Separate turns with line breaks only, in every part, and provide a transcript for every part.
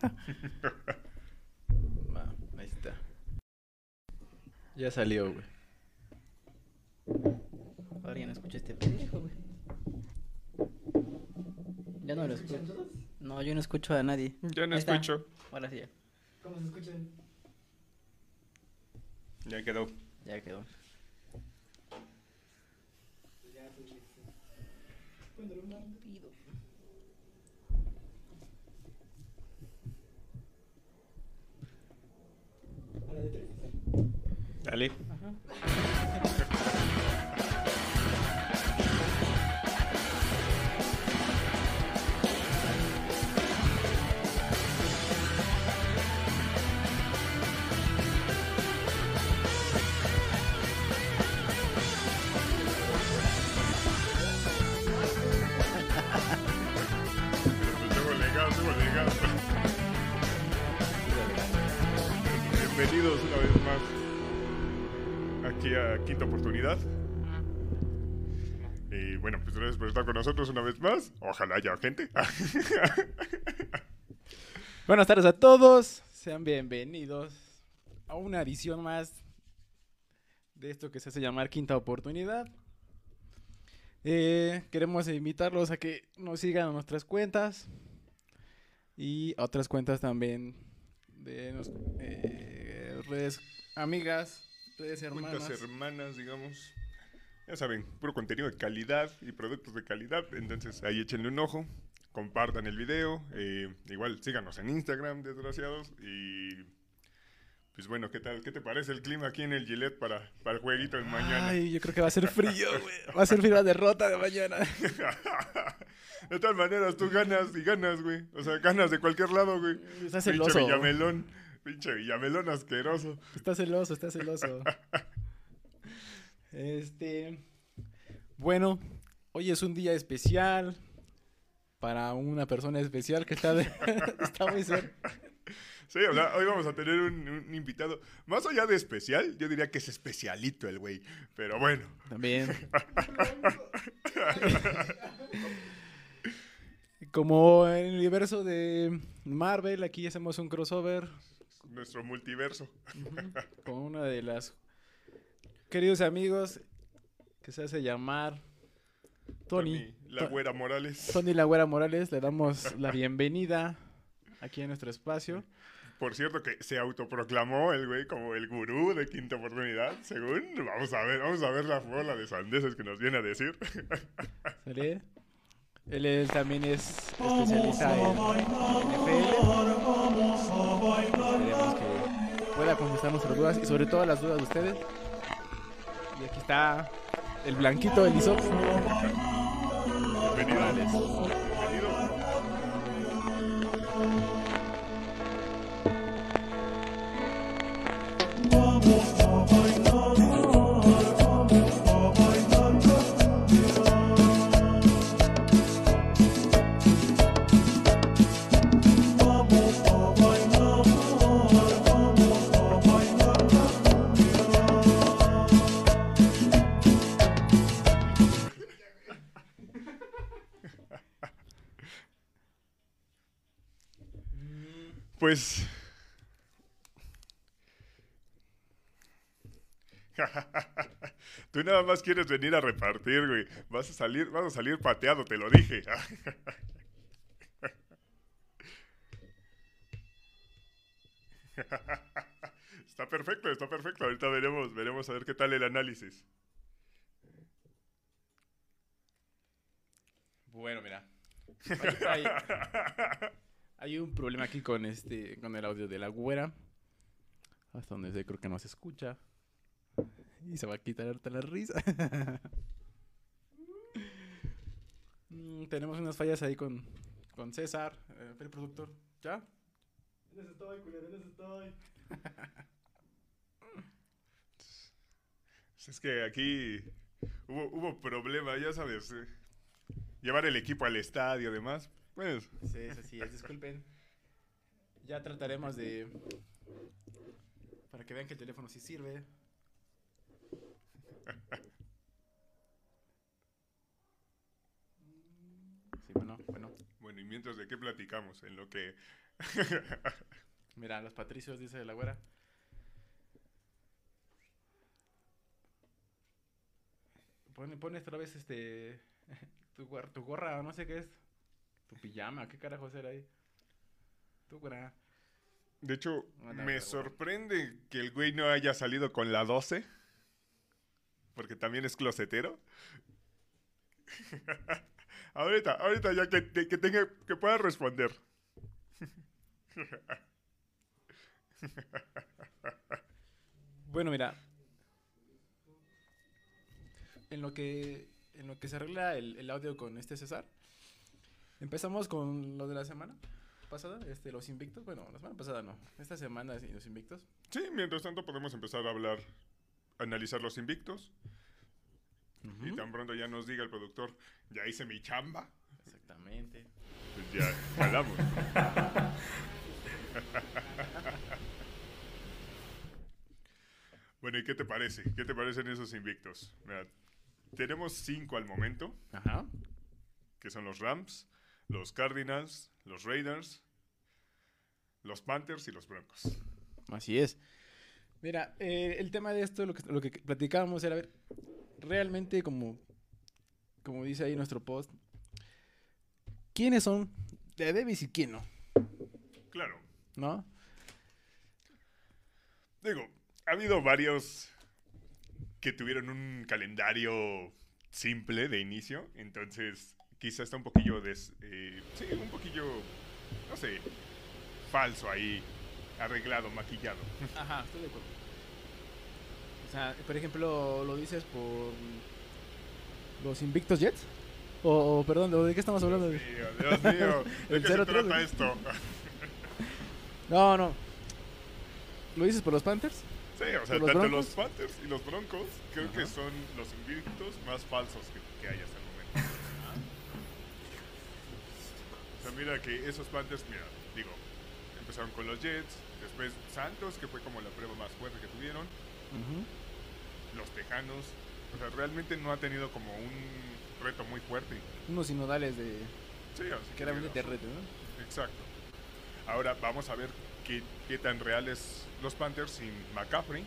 Va, ahí está. Ya salió, güey.
Ahora ya no escucho este pendejo, güey. Ya no lo escucho. No, yo no escucho a nadie.
Ya no escucho.
Ahora sí ya.
¿Cómo se escuchan?
Ya quedó.
Ya quedó.
Ya,
Dale. Bienvenidos una vez más aquí a Quinta Oportunidad. Y bueno, pues gracias por estar con nosotros una vez más. Ojalá haya gente.
Buenas tardes a todos. Sean bienvenidos a una edición más de esto que se hace llamar Quinta Oportunidad. Eh, queremos invitarlos a que nos sigan a nuestras cuentas y a otras cuentas también de eh, redes amigas, redes hermanas.
Cuentas hermanas, digamos. Ya saben, puro contenido de calidad y productos de calidad. Entonces ahí échenle un ojo. Compartan el video. eh, igual síganos en Instagram, desgraciados. Y pues bueno, ¿qué tal? ¿Qué te parece el clima aquí en el Gillette para, para el jueguito de mañana?
Ay, yo creo que va a ser frío, güey. Va a ser frío la derrota de mañana.
de todas maneras, tú ganas y ganas, güey. O sea, ganas de cualquier lado, güey.
Está
Pinche
celoso.
Villamelón. Pinche Villamelón asqueroso.
Está celoso, está celoso. Este. Bueno, hoy es un día especial para una persona especial que está, de- está muy cerca.
Sí, o sea, hoy vamos a tener un, un invitado. Más allá de especial, yo diría que es especialito el güey. Pero bueno.
También. Como en el universo de Marvel, aquí hacemos un crossover
Nuestro multiverso.
con una de las queridos amigos que se hace llamar Tony.
La
To-
güera Morales.
Tony La Güera Morales, le damos la bienvenida aquí en nuestro espacio.
Por cierto, que se autoproclamó el güey como el gurú de quinta oportunidad. Según, vamos a ver, vamos a ver la bola de sandeces que nos viene a decir.
¿Sale? Él, él también es especialista en NFL. Pueda contestar nuestras dudas y sobre todo las dudas de ustedes. Y aquí está el blanquito, el Isox.
Pues. Tú nada más quieres venir a repartir, güey. Vas a salir, vas a salir pateado, te lo dije. Está perfecto, está perfecto. Ahorita veremos, veremos a ver qué tal el análisis.
Bueno, mira. Hay, un problema aquí con este, con el audio de la güera. Hasta donde sé, creo que no se escucha. Y se va a quitar harta la risa. Mm, tenemos unas fallas ahí con, con César, eh, el productor. ¿Ya?
En eso estoy, culero, en eso estoy.
Es que aquí hubo, hubo problema, ya sabes. eh, Llevar el equipo al estadio, además. Pues,
Sí, es así, es, disculpen. Ya trataremos de... Para que vean que el teléfono sí sirve. Sí, bueno, bueno.
Bueno, y mientras de qué platicamos, en lo que...
Mira, los patricios, dice la güera. Pone, pone otra vez este. Tu, tu gorra, o no sé qué es. Tu pijama, ¿qué carajo será ahí? Tu güera.
De hecho, me sorprende que el güey no haya salido con la 12. Porque también es closetero. ahorita, ahorita ya que, que tenga, que pueda responder.
Bueno, mira. En lo que. En lo que se arregla el, el audio con este César. Empezamos con lo de la semana pasada, este, los invictos. Bueno, la semana pasada no. Esta semana sí, los invictos.
Sí, mientras tanto podemos empezar a hablar, analizar los invictos. Y tan pronto ya nos diga el productor, ya hice mi chamba.
Exactamente.
Pues ya jalamos. bueno, ¿y qué te parece? ¿Qué te parecen esos invictos? Mira, tenemos cinco al momento,
Ajá.
que son los Rams, los Cardinals, los Raiders, los Panthers y los Broncos.
Así es. Mira, eh, el tema de esto, lo que, lo que platicábamos era, a ver, realmente como, como dice ahí nuestro post, ¿quiénes son de Davis y quién no?
Claro,
¿No?
digo, ha habido varios que tuvieron un calendario simple de inicio, entonces quizá está un poquillo des, eh, sí, un poquillo, no sé, falso ahí, arreglado, maquillado.
Ajá, estoy de acuerdo. O sea, por ejemplo, ¿lo dices por los Invictos Jets? O, o, perdón, ¿de qué estamos hablando?
Dios mío, Dios mío, ¿de qué se
0-3,
trata esto?
No, no. ¿Lo dices por los Panthers?
Sí, o sea,
¿Por los
tanto
Broncos?
los Panthers y los Broncos creo que son los invictos más falsos que, que hay hasta O sea, mira que esos Panthers, mira, digo, empezaron con los Jets, después Santos, que fue como la prueba más fuerte que tuvieron, los Tejanos, o sea, realmente no ha tenido como un reto muy fuerte.
Unos sinodales de...
Sí, así
Que era
digo,
de reto, ¿no?
Exacto. Ahora vamos a ver qué, qué tan real es los Panthers sin McCaffrey,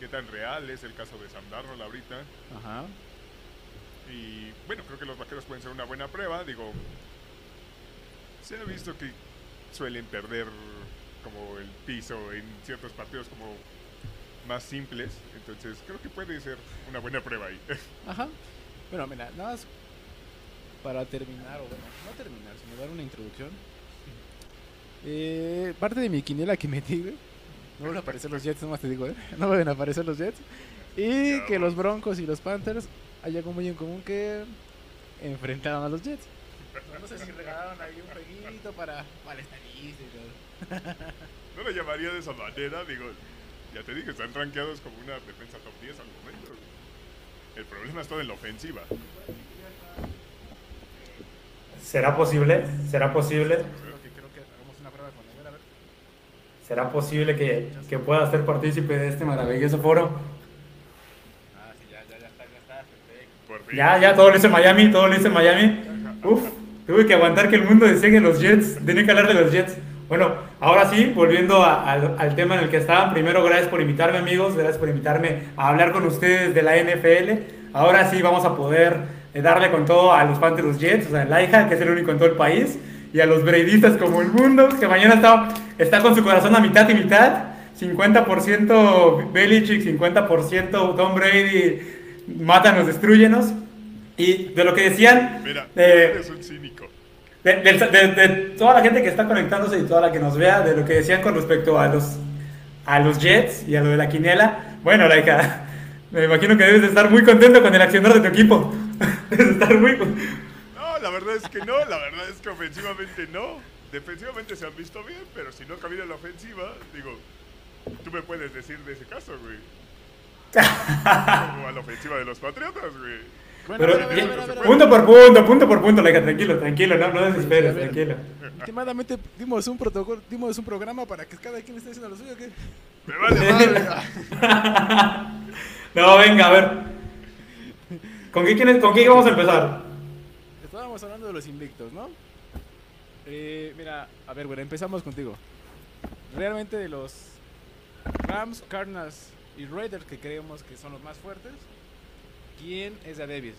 qué tan real es el caso de Sam Darnold ahorita.
Ajá.
Y bueno, creo que los vaqueros pueden ser una buena prueba. Digo, se ha visto que suelen perder como el piso en ciertos partidos como más simples. Entonces creo que puede ser una buena prueba ahí.
Ajá. Bueno, mira, nada más para terminar, o bueno, no terminar, sino dar una introducción. Eh, parte de mi quiniela que metí, güey. No van a aparecer los Jets, nomás te digo, ¿eh? No van a aparecer los Jets. Y que los Broncos y los Panthers hay algo muy en común que enfrentaron a los Jets. No sé si regalaron ahí un jueguito para, para estadísticas.
no lo llamaría de esa manera. Digo, ya te dije, están rankeados como una defensa top 10 al momento. El problema está en la ofensiva.
¿Será posible? ¿Será posible?
Creo que, creo que hagamos una prueba con él, a ver.
¿Será posible que, que pueda ser partícipe de este maravilloso foro?
Ah, sí, ya, ya, ya está, ya está, perfecto.
Ya, ya, todo lo hice en Miami, todo lo hice en Miami. Uf, tuve que aguantar que el mundo decía que los Jets, tenía que hablar de los Jets. Bueno, ahora sí, volviendo al, tema en el que estaban, primero gracias por invitarme amigos, gracias por invitarme a hablar con ustedes de la NFL. Ahora sí vamos a poder eh, darle con todo a los fans de los Jets, o sea, Laija, que es el único en todo el país, y a los Braidistas como el mundo, que mañana está, está con su corazón a mitad y mitad. 50% Belichick, 50% Tom Brady, mátanos, destruyenos. Y de lo que decían,
Mira,
eh,
eres un cínico.
de, de- de- de toda la gente que está conectándose y toda la que nos vea, de lo que decían con respecto a los, a los Jets y a lo de la quiniela, bueno, Laika, me imagino que debes de estar muy contento con el accionar de tu equipo. debes de estar muy...
No, la verdad es que no, la verdad es que ofensivamente no. Defensivamente se han visto bien, pero si no camina la ofensiva, digo, tú me puedes decir de ese caso, güey. Como a la ofensiva de los Patriotas, güey.
Bueno,
Pero,
ver, a ver.
punto por punto, punto por punto, Laika, tranquilo, tranquilo, no, no desesperes, tranquilo.
Últimamente dimos un protocolo, dimos un programa para que cada quien esté haciendo lo suyo, ¿qué?
Me vale madre.
No, venga, a ver. ¿Con qué, quién- ¿Con qué vamos a empezar?
Estábamos estábamos hablando de los invictos, ¿no? Eh, mira, a ver, bueno, empezamos contigo. Realmente de los Rams, Cardinals y Raiders que creemos que son los más fuertes, ¿quién es Davis?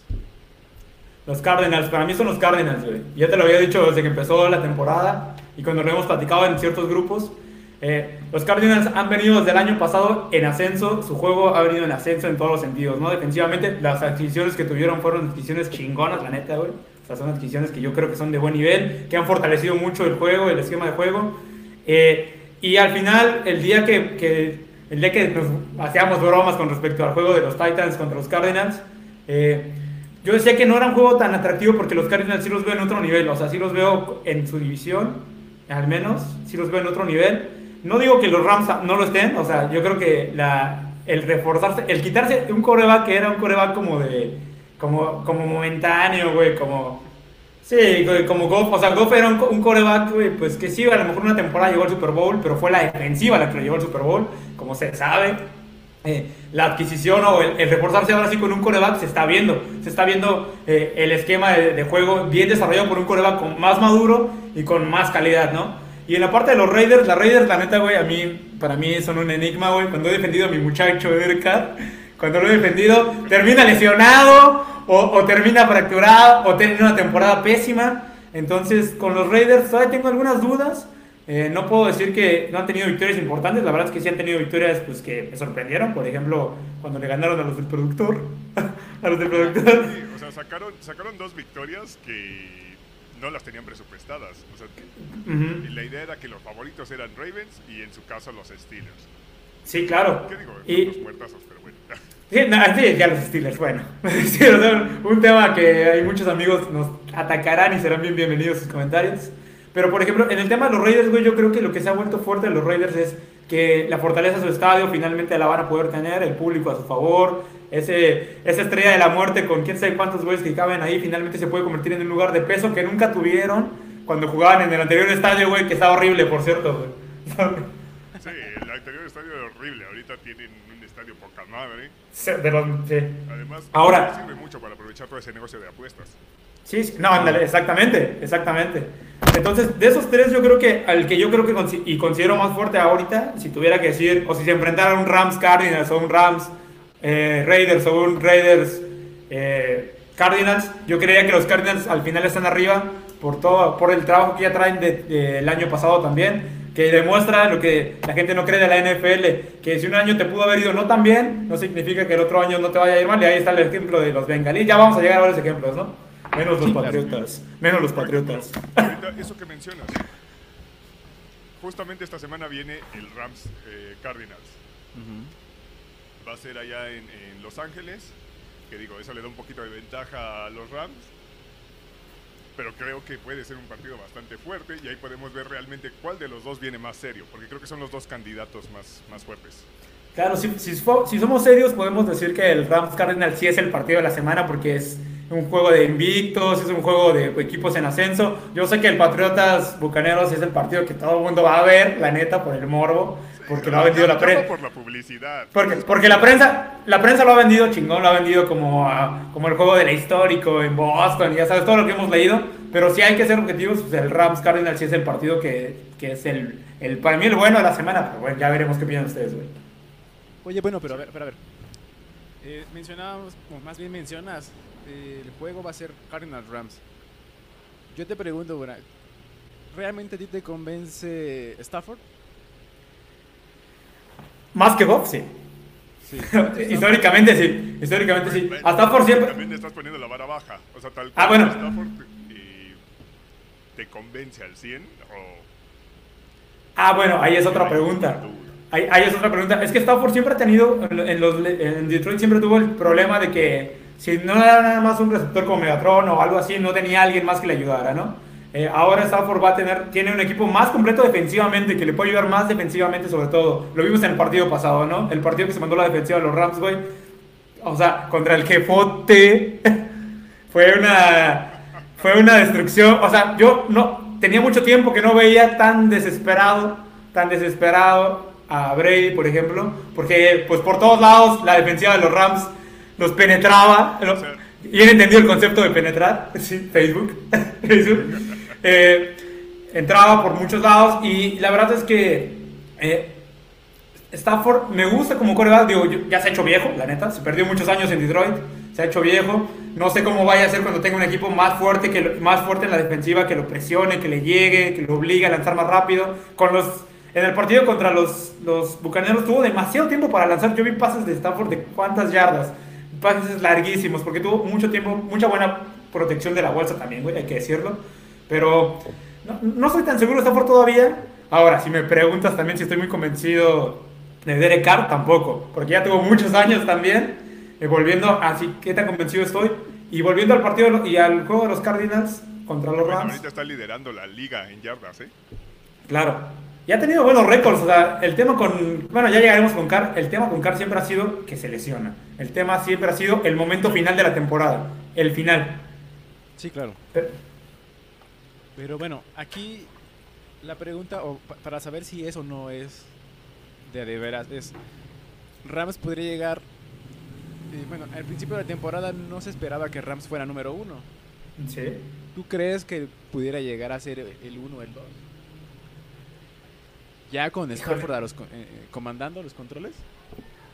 Los Cardinals, para mí son los Cardinals, güey. Ya te lo había dicho desde que empezó la temporada y cuando lo hemos platicado en ciertos grupos. Eh, los Cardinals han venido desde el año pasado en ascenso, su juego ha venido en ascenso en todos los sentidos, ¿no? Defensivamente, las adquisiciones que tuvieron fueron adquisiciones chingonas, la neta, güey. O sea, son adquisiciones que yo creo que son de buen nivel, que han fortalecido mucho el juego, el esquema de juego. Eh, y al final, el día que- el día que nos hacíamos bromas con respecto al juego de los Titans contra los Cardinals, eh, yo decía que no era un juego tan atractivo porque los Cardinals sí los veo en otro nivel, o sea, sí los veo en su división, al menos, sí los veo en otro nivel. No digo que los Rams no lo estén, o sea, yo creo que el reforzarse, el quitarse un coreback que era un coreback como de, como, como momentáneo, güey, como... Sí, como Goff, o sea, Goff era un, un coreback, güey, pues que sí, a lo mejor una temporada llegó al Super Bowl, pero fue la defensiva la que lo llevó al Super Bowl, como se sabe. Eh, la adquisición o el, el reforzarse ahora sí con un coreback se está viendo. Se está viendo eh, el esquema de, de juego bien desarrollado por un coreback más maduro y con más calidad, ¿no? Y en la parte de los Raiders, las Raiders, la neta, güey, a mí, para mí son un enigma, güey. Cuando he defendido a mi muchacho Carr, cuando lo he defendido, termina lesionado o, o termina fracturado o tiene una temporada pésima. Entonces, con los Raiders todavía tengo algunas dudas. Eh, no puedo decir que no han tenido victorias importantes, la verdad es que sí han tenido victorias pues, que me sorprendieron, por ejemplo, cuando le ganaron a los del productor, a los del productor.
Sí, o sea, sacaron, sacaron dos victorias que no las tenían presupuestadas. O sea,
Ujú.
y la idea era que los favoritos eran Ravens y en su caso los Steelers.
Sí, claro.
¿Qué digo?
Y,
Los muertazos.
Sí, no, sí, ya los Steelers, bueno. Sí, o sea, un tema que hay muchos amigos nos atacarán y serán bien bienvenidos sus comentarios. Pero, por ejemplo, en el tema de los Raiders, güey, yo creo que lo que se ha vuelto fuerte de los Raiders es que la fortaleza de su estadio finalmente la van a poder tener, el público a su favor, ese, esa estrella de la muerte con quién sabe cuántos güeyes que caben ahí, finalmente se puede convertir en un lugar de peso que nunca tuvieron cuando jugaban en el anterior estadio, güey, que estaba horrible, por cierto, güey.
Sí, el anterior estadio era horrible. Ahorita tienen un estadio poca madre.
Sí, de los- sí.
Además,
Ahora-
sirve mucho para aprovechar todo ese negocio de apuestas.
Sí, sí, no, ándale, exactamente, exactamente. Entonces, de esos tres, yo creo que al que yo creo que y considero más fuerte ahorita, si tuviera que decir, o si se enfrentara a un Rams Cardinals o un Rams eh, Raiders o un Raiders eh, Cardinals, yo creería que los Cardinals al final están arriba por todo, por el trabajo que ya traen de- del año pasado también, que demuestra lo que la gente no cree de la NFL, que si un año te pudo haber ido no tan bien, no significa que el otro año no te vaya a ir mal, y ahí está el ejemplo de los Bengalíes, ya vamos a llegar a varios ejemplos, ¿no? Menos los
Sí, claro.
Patriotas, menos los Patriotas.
Eso que mencionas. Justamente esta semana viene el Rams eh, Cardinals. Va a ser allá en, en Los Ángeles. Que digo, eso le da un poquito de ventaja a los Rams. Pero creo que puede ser un partido bastante fuerte y ahí podemos ver realmente cuál de los dos viene más serio. Porque creo que son los dos candidatos más, más fuertes.
Claro, si, si, si somos serios, podemos decir que el Rams Cardinals sí es el partido de la semana porque es un juego de invictos, es un juego de equipos en ascenso. Yo sé que el Patriotas Bucaneros es el partido que todo el mundo va a ver, la neta, por el morbo, porque lo ha vendido la prensa.
no por la publicidad.
Porque, porque la prensa la prensa lo ha vendido chingón, lo ha vendido como, ah, como el juego de la histórico en Boston, y ya sabes, todo lo que hemos leído. Pero si hay que ser objetivos, pues el Rams Cardinals sí es el partido que, que es el, el, para mí el bueno de la semana. Pero bueno, ya veremos qué piensan ustedes, güey.
Oye, bueno, pero a ver, pero a ver. Eh, mencionábamos, o más bien mencionas, eh, el juego va a ser Cardinals Rams. Yo te pregunto, bueno, ¿realmente a ti te convence Stafford?
Más que Goff, sí.
Sí.
Históricamente sí, históricamente sí.
Bueno,
A Stafford siempre...
También estás poniendo la vara baja. O sea, tal
Ah,
cual
bueno.
Stafford eh, te convence al 100 o...
Ah, bueno, ahí es otra pregunta. Ahí, ahí es otra pregunta. Es que Stafford siempre ha tenido, en, los, en Detroit siempre tuvo el problema de que si no era nada más un receptor como Megatron o algo así, no tenía alguien más que le ayudara, ¿no? Eh, ahora Stafford va a tener, tiene un equipo más completo defensivamente, que le puede ayudar más defensivamente sobre todo. Lo vimos en el partido pasado, ¿no? El partido que se mandó la defensiva de los Rams, güey. O sea, contra el jefote. fue una fue una destrucción. O sea, yo no tenía mucho tiempo que no veía tan desesperado, tan desesperado a Brady, por ejemplo, porque pues por todos lados la defensiva de los Rams los penetraba. Y he entendido el concepto de penetrar, sí, Facebook, Facebook. Eh, entraba por muchos lados y la verdad es que eh, Stafford me gusta como coreback, digo, ya se ha hecho viejo, la neta, se perdió muchos años en Detroit, se ha hecho viejo, no sé cómo vaya a ser cuando tenga un equipo más fuerte, que lo- más fuerte en la defensiva, que lo presione, que le llegue, que lo obligue a lanzar más rápido, con los... En el partido contra los, los Bucaneros tuvo demasiado tiempo para lanzar. Yo vi pases de Stafford de cuántas yardas. Pases larguísimos, porque tuvo mucho tiempo, mucha buena protección de la bolsa también, güey, hay que decirlo. Pero no, no soy tan seguro de Stafford todavía. Ahora, si me preguntas también si estoy muy convencido de Derek Carr, tampoco, porque ya tuvo muchos años también. Y volviendo, así qué tan convencido estoy. Y volviendo al partido y al juego de los Cardinals contra los
Bueno,
Rams.
ahorita está liderando la liga en yardas, ¿eh?
Claro. Y ha tenido buenos récords. O sea, el tema con. Bueno, ya llegaremos con Carr. El tema con Carr siempre ha sido que se lesiona. El tema siempre ha sido el momento final de la temporada. El final.
Sí, claro.
Pero-
Pero bueno, aquí la pregunta, o para saber si es o no es de de veras, es. Rams podría llegar. eh, bueno, al principio de la temporada no se esperaba que Rams fuera número uno.
Sí.
¿Tú crees que pudiera llegar a ser el 1 o el 2? Ya con Stafford a los eh, comandando los controles.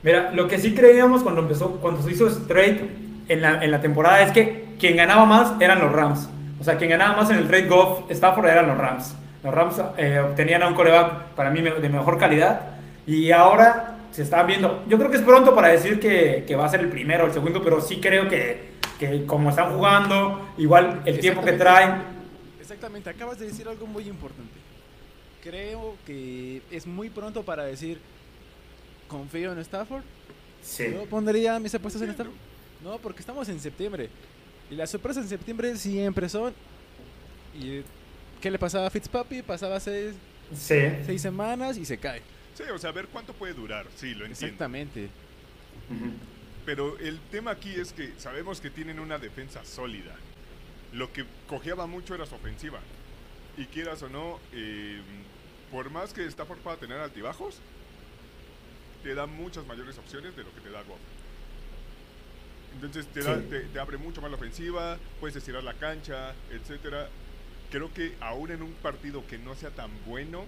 Mira, lo que sí creíamos cuando empezó, cuando se hizo straight en la, en la temporada es que quien ganaba más eran los Rams. O sea, quien ganaba más en el trade golf Stafford eran los Rams. Los Rams eh, obtenían a un coreback para mí de mejor calidad y ahora se está viendo. Yo creo que es pronto para decir que, que va a ser el primero o el segundo, pero sí creo que, que como están jugando, igual el tiempo que traen.
Exactamente, acabas de decir algo muy importante. Creo que es muy pronto para decir confío en Stafford.
Sí.
Yo pondría mis apuestas en Stafford. No, porque estamos en septiembre. Y las sorpresas en septiembre siempre son. ¿Y qué le pasaba a Fitzpapi? Pasaba seis,
Sí.
seis semanas y se cae.
Sí, o sea, a ver cuánto puede durar. Sí, lo entiendo.
Exactamente.
Pero el tema aquí es que sabemos que tienen una defensa sólida. Lo que cojeaba mucho era su ofensiva. Y quieras o no, eh, por más que Stafford pueda tener altibajos, te da muchas mayores opciones de lo que te da Goff. Entonces te, da-
Sí.
te, te abre mucho más la ofensiva, puedes estirar la cancha, etcétera. Creo que aún en un partido que no sea tan bueno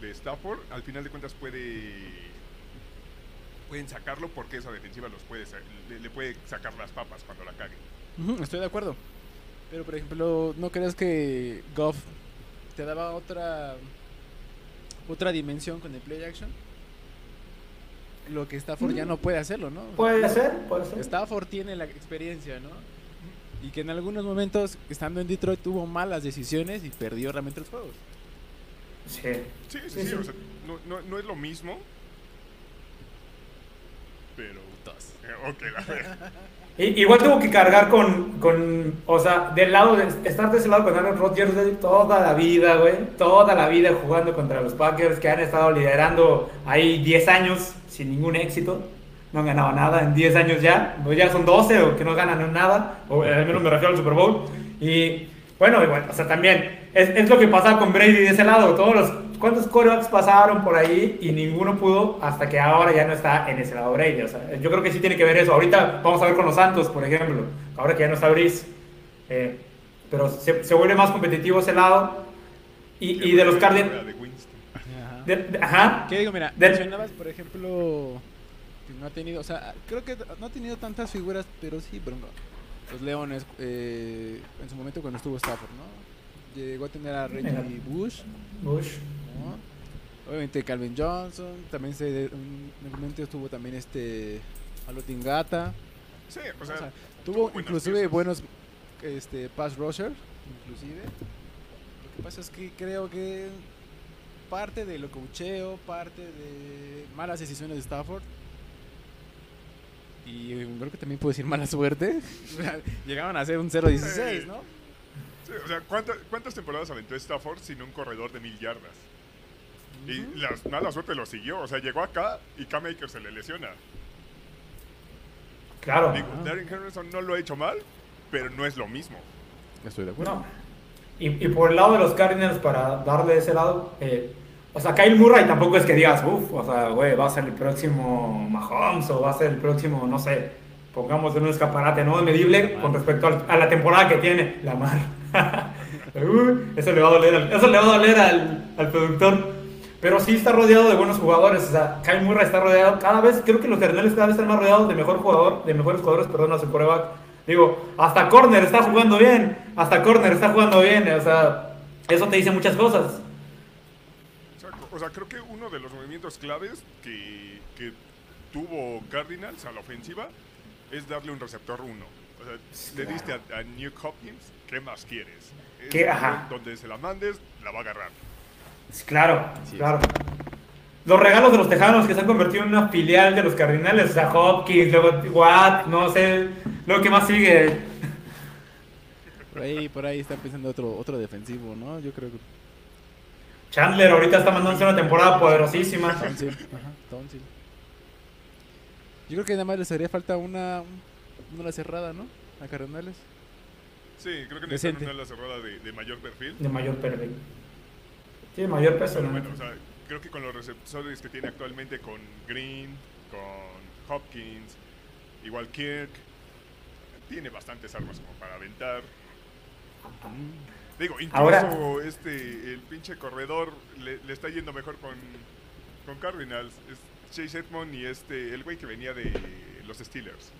de Stafford, al final de cuentas puede pueden sacarlo porque esa defensiva los puede le, le puede sacar las papas cuando la cague.
Ujú, estoy de acuerdo. Pero, por ejemplo, ¿no crees que Goff te daba otra otra dimensión con el play action? Lo que Stafford ya no puede hacerlo, ¿no?
Puede ser, puede ser.
Stafford tiene la experiencia, ¿no? Y que en algunos momentos, estando en Detroit, tuvo malas decisiones y perdió realmente los juegos.
Sí.
Sí, sí,
Sí,
o sea, no, no, no es lo mismo. Pero. Ok, la verdad.
Igual tuvo que cargar con, con, o sea, del lado, de, estar de ese lado con Aaron Rodgers toda la vida, güey, toda la vida jugando contra los Packers que han estado liderando ahí 10 años sin ningún éxito, no han ganado nada en 10 años ya, o ya son 12 o que no ganan nada, o al menos me refiero al Super Bowl, y bueno, igual, o sea, también es, lo que pasaba con Brady de ese lado, todos los, ¿cuántos quarterbacks pasaron por ahí y ninguno pudo hasta que ahora ya no está en ese lado Brady? O sea, yo creo que sí tiene que ver eso. Ahorita vamos a ver con los Santos, por ejemplo, ahora que ya no está Brice, eh, pero se, se vuelve más competitivo ese lado. Y, y de los Cardinals,
De
de- de- ajá,
¿Qué digo? Mira,
Del-
mencionabas, por ejemplo, que no ha tenido, o sea, creo que no ha tenido tantas figuras, pero sí, por ejemplo, los Leones, eh, en su momento cuando estuvo Stafford, ¿no? Llegó a tener a Reggie
Mira.
Bush,
Bush,
¿no? Obviamente Calvin Johnson, también se, en un momento estuvo también este, Alotingata,
Sí, o
o
sea,
sea, tuvo inclusive
piezas.
buenos este, pass rusher, inclusive. Lo que pasa es que creo que parte de lo coacheo, parte de malas decisiones de Stafford. Y creo que también puedo decir mala suerte. Llegaban a ser un 0-16, ¿no?
sí, o sea ¿cuántas, ¿cuántas temporadas aventó Stafford sin un corredor de mil yardas? Y la mala suerte lo siguió. O sea, llegó acá y Cam Akers se le lesiona.
claro.
Digo, Darren Henderson no lo ha hecho mal, pero no es lo mismo.
Estoy de acuerdo.
No. Y, y por el lado de los Cardinals, para darle ese lado, eh, o sea, Kyle Murray tampoco es que digas, uff, o sea, güey, va a ser el próximo Mahomes o va a ser el próximo, no sé. pongamos en un escaparate no medible con respecto a la temporada que tiene la mar. Uy, eso le va a doler al, eso le va a doler al, al productor. Pero sí está rodeado de buenos jugadores. O sea, Kyle Murray está rodeado. Cada vez, creo que los Cardenales cada vez están más rodeados de mejor jugador, de mejores jugadores, perdón, a su coreback. Digo, hasta Corner está jugando bien. Hasta Corner está jugando bien. O sea, eso te dice muchas cosas.
O sea, o sea, creo que uno de los movimientos claves que, que tuvo Cardinals a la ofensiva es darle un receptor uno. O sea, le diste a, a New Hopkins, ¿qué más quieres? Es
¿Qué? Ajá.
Donde se la mandes, la va a agarrar.
Sí, Claro,
Así es.
Los regalos de los Tejanos que se han convertido en una filial de los Cardinales, o sea, Hopkins, luego Watt, no sé, luego qué más sigue.
Por ahí, por ahí está pensando otro, otro defensivo, ¿no? Yo creo que
Chandler ahorita está mandándose una temporada poderosísima.
Tonsil. Ajá, Tonsil. Yo creo que nada más les haría falta una, una cerrada, ¿no? A Cardenales.
Sí, creo que necesitan una cerrada de, de mayor perfil.
De mayor perfil. Sí, de mayor peso.
Bueno, o sea, creo que con los receptores que tiene actualmente, con Green, con Hopkins, igual Kirk, tiene bastantes armas como para aventar. Digo, incluso
Ahora-
este, el pinche corredor le, le está yendo mejor con, con Cardinals. Es Chase Edmond y este, el güey que venía de los Steelers.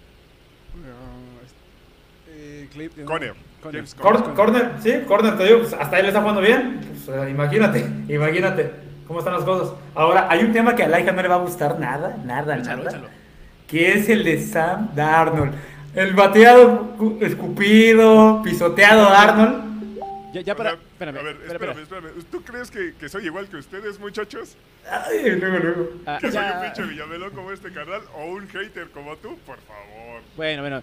Eh, Clay- no,
Conner.
Conner.
James
Cor- corner, sí, Corner, te digo, pues, hasta él está jugando bien. Pues, eh, imagínate, imagínate cómo están las cosas. Ahora, hay un tema que a Laika no le va a gustar nada, nada,
Échalo,
nada.
échalo.
Que es el de Sam Darnold. El bateado, cu- escupido, pisoteado Darnold.
Ya, para. espérame,
a ver, espérame, espérame. ¿Tú crees que, que soy igual que ustedes, muchachos?
Ay, luego, luego.
Ah,
¿Que soy un pinche villamelón como este canal o un hater como tú? Por favor.
Bueno, bueno.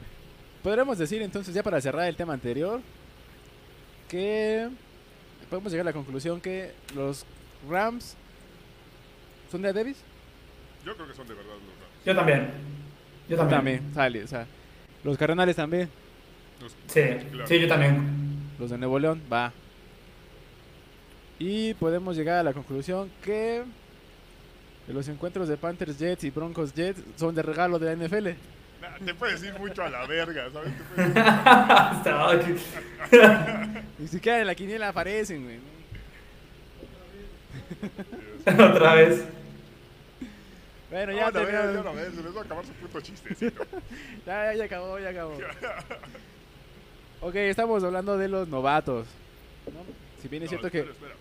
Podremos decir entonces, ya para cerrar el tema anterior, que podemos llegar a la conclusión que los Rams son de Davis.
Yo creo que son de verdad los Rams.
Yo también. Yo también.
También, sale, o sea, los Cardenales también,
Los-
Sí,
claro.
sí, yo también.
los de Nuevo León, va. Y podemos llegar a la conclusión que los encuentros de Panthers Jets y Broncos Jets son de regalo de la NFL.
Nah, te puedes ir mucho a la verga, ¿sabes? Te puedes-
Hasta aquí.
Ni siquiera en la quiniela aparecen, güey.
Otra vez.
Bueno,
No,
ya
la verga, se les va a acabar su puto chistecito.
Ya, ya, ya acabó, ya acabó. ok, estamos hablando de los novatos. ¿no? Si bien es
No,
cierto
espera,
que
espera.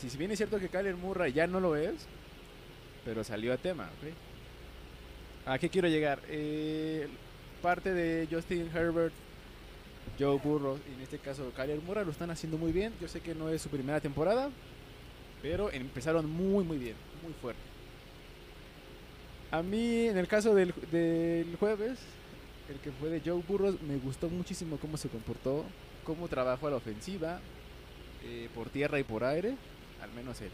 si, si bien es cierto que Kyler Murray ya no lo es, pero salió a tema, ¿ok? ¿A qué quiero llegar? Eh, parte de Justin Herbert, Joe Burrow, y en este caso Kyler Murray lo están haciendo muy bien. Yo sé que no es su primera temporada, pero empezaron muy muy bien, muy fuerte. A mí, en el caso del, del jueves, el que fue de Joe Burrow, me gustó muchísimo cómo se comportó, cómo trabajó a la ofensiva, eh, por tierra y por aire, al menos él.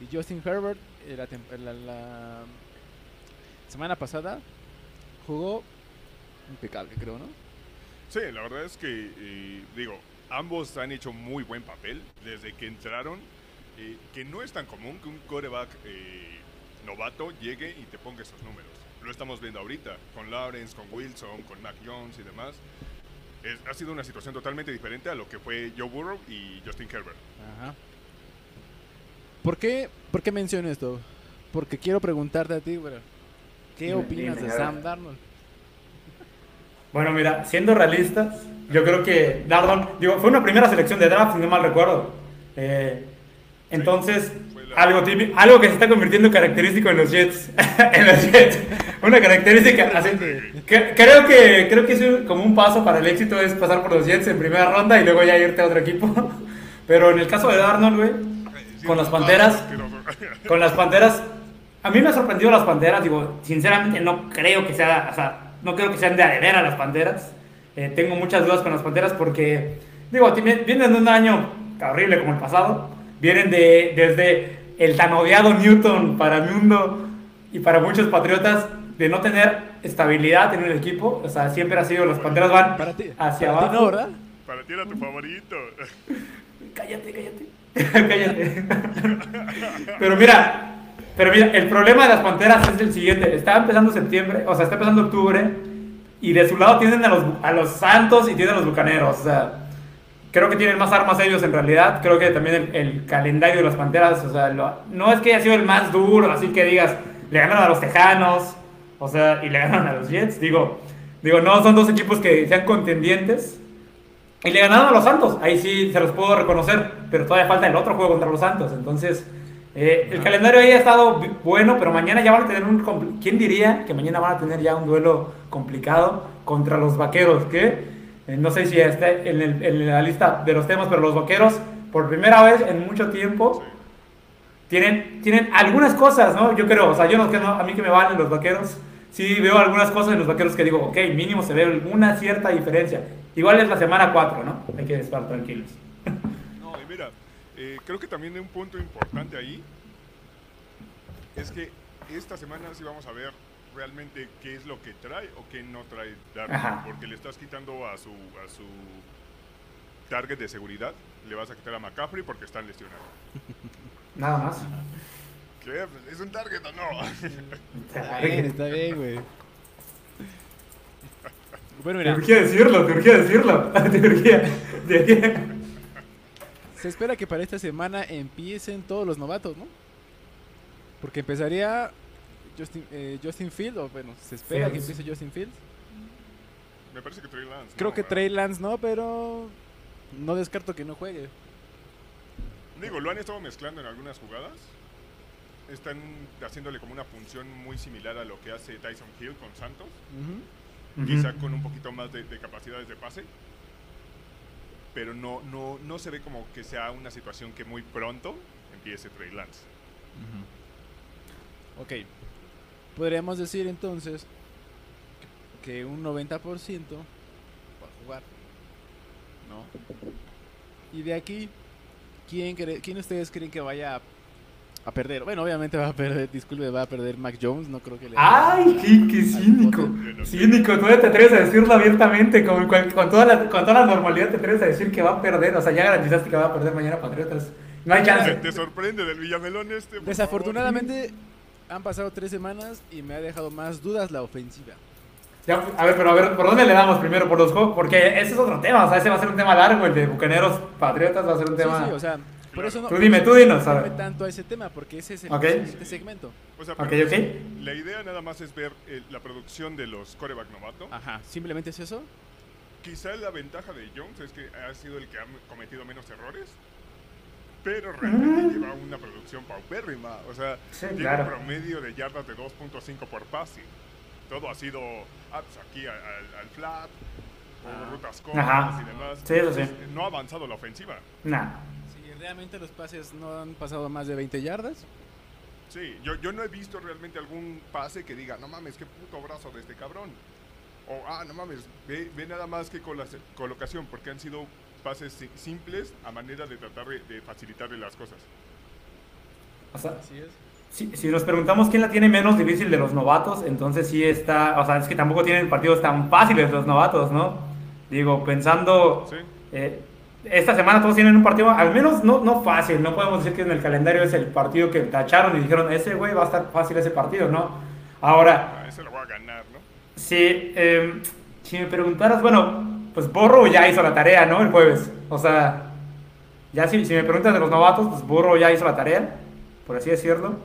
Y Justin Herbert, eh, la semana pasada, jugó impecable, creo, ¿no?
Sí, la verdad es que, eh, digo, ambos han hecho muy buen papel desde que entraron. Eh, que no es tan común que un coreback eh, novato llegue y te ponga esos números. Lo estamos viendo ahorita con Lawrence, con Wilson, con Mac Jones y demás. Es- ha sido una situación totalmente diferente a lo que fue Joe Burrow y Justin Herbert.
Ajá. ¿Por qué, ¿Por qué menciono esto? Porque quiero preguntarte a ti, bro. ¿Qué opinas
dime,
de. Sam Darnold?
Bueno, mira, siendo realistas, yo creo que Darnold, digo, fue una primera selección de draft, si no mal recuerdo. Eh, entonces, algo, típico- algo que se está convirtiendo característico en los Jets. en los Jets. Una característica. creo, que, creo que es como un paso para el éxito es pasar por los Jets en primera ronda y luego ya irte a otro equipo. Pero en el caso de Darnold, güey, Con las Panteras. con las Panteras, a mí me ha sorprendido las Panteras, digo, sinceramente no creo que sea, o no creo que sean de a las Panteras. Eh, tengo muchas dudas con las Panteras porque, digo, vienen de un año horrible como el pasado, vienen de, desde el tan odiado Newton para el mundo y para muchos patriotas de no tener estabilidad en un equipo, o sea, siempre ha sido, las Panteras van
Para ti,
hacia
para ti
abajo.
no, ¿verdad?
Para ti era tu favorito.
Cállate, cállate. cállate. pero mira, pero mira, el problema de las panteras es el siguiente. Está empezando septiembre, o sea, está empezando octubre. Y de su lado tienen a los, a los Santos y tienen a los Bucaneros. O sea, creo que tienen más armas ellos en realidad. Creo que también el, el calendario de las Panteras, o sea, lo- no es que haya sido el más duro, así que digas, le ganaron a los Tejanos, o sea, y le ganaron a los Jets. Digo, digo no son dos equipos que sean contendientes. Y le ganaron a los Santos, ahí sí se los puedo reconocer, pero todavía falta el otro juego contra los Santos. Entonces, eh, el calendario ahí ha estado bueno, pero mañana ya van a tener un... ¿Quién diría que mañana van a tener ya un duelo complicado contra los Vaqueros? Que no sé si está en, la lista de los temas, pero los Vaqueros, por primera vez en mucho tiempo, tienen, tienen algunas cosas, ¿no? Yo creo, o sea, yo no, que a mí que me valen los Vaqueros, sí veo algunas cosas en los Vaqueros que digo, ok, mínimo se ve una cierta diferencia. Igual es la semana 4, ¿no? Hay que estar tranquilos.
No, y mira, eh, creo que también un punto importante ahí es que esta semana sí vamos a ver realmente qué es lo que trae o qué no trae
Ajá.
porque le estás quitando a su a su target de seguridad, le vas a quitar a McCaffrey porque está lesionado.
Nada más.
¿Qué? Pues, ¿Es un target o no?
Está bien, está bien, güey. Bueno, mira,
Te urgía decirlo, te urgía decirlo. Te urgía. te urgía.
se espera que para esta semana empiecen todos los novatos, ¿no? Porque empezaría Justin, eh, Justin Field, o bueno, se espera que empiece Justin Field.
Me parece que Trey Lance.
Creo
no,
que
¿verdad?
Trey Lance no, pero no descarto que no juegue.
Digo, lo han estado mezclando en algunas jugadas. Están haciéndole como una función muy similar a lo que hace Tyson Hill con Santos. Quizá con un poquito más de, de capacidades de pase. Pero no, no, no se ve como que sea una situación que muy pronto empiece Trey Lance.
Ok. Podríamos decir entonces que un 90% va a jugar. ¿No? Y de aquí, ¿quién, cree- quién ustedes creen que vaya a, a perder? Bueno, obviamente va a perder, disculpe, va a perder Mac Jones. No creo que le.
¡Ay, qué, qué cínico! Cínico, todavía te atreves a decirlo abiertamente, con, con, con toda la, con toda la normalidad te atreves a decir que va a perder. O sea, ya garantizaste que va a perder mañana Patriotas. No hay
¿Te,
chance.
te sorprende del Villamelón este? por
Desafortunadamente, han pasado tres semanas y me ha dejado más dudas la ofensiva.
Ya, a ver, pero a ver, ¿por dónde le damos primero? ¿Por los juegos? Porque ese es otro tema, o sea, ese va a ser un tema largo, el de Bucaneros Patriotas va a ser un
Sí,
tema...
sí, o sea, por eso no.
Tú dime, tú dinos,
no me tanto a ese tema, porque ese es el
Ok.
siguiente segmento.
O sea,
Ok,
pero
ok.
La idea nada más es ver eh, la producción de los coreback novato.
Ajá, simplemente es eso.
Quizá la ventaja de Jones es que ha sido el que ha cometido menos errores. Pero realmente lleva una producción paupérrima. O sea,
Sí,
tiene
claro.
un promedio de yardas de 2.5 por pase. Todo ha sido ah, pues aquí al, al- al flat, o rutas cortas y demás.
Sí, sí.
No ha avanzado la ofensiva.
Nah.
Si realmente los pases no han pasado más de 20 yardas.
Sí, yo, yo no he visto realmente algún pase que diga, no mames, qué puto brazo de este cabrón. O, ah, no mames, ve, ve nada más que con la colocación, porque han sido pases si- simples a manera de tratar de, de facilitarle las cosas.
O sea,
Así es.
si, si nos preguntamos quién la tiene menos difícil de los novatos, entonces sí está... O sea, es que tampoco tienen partidos tan fáciles los novatos, ¿no? Digo, pensando...
Sí.
Eh, esta semana todos tienen un partido, al menos no, no fácil, no podemos decir que en el calendario es el partido que tacharon y dijeron, ese güey va a estar fácil ese partido, ¿no? Ahora,
Ah, ese lo voy a ganar, ¿no?
si, eh, si me preguntaras, bueno, pues Borro ya hizo la tarea, ¿no? El jueves, o sea, ya si, si me preguntas de los novatos, pues Borro ya hizo la tarea, por así decirlo.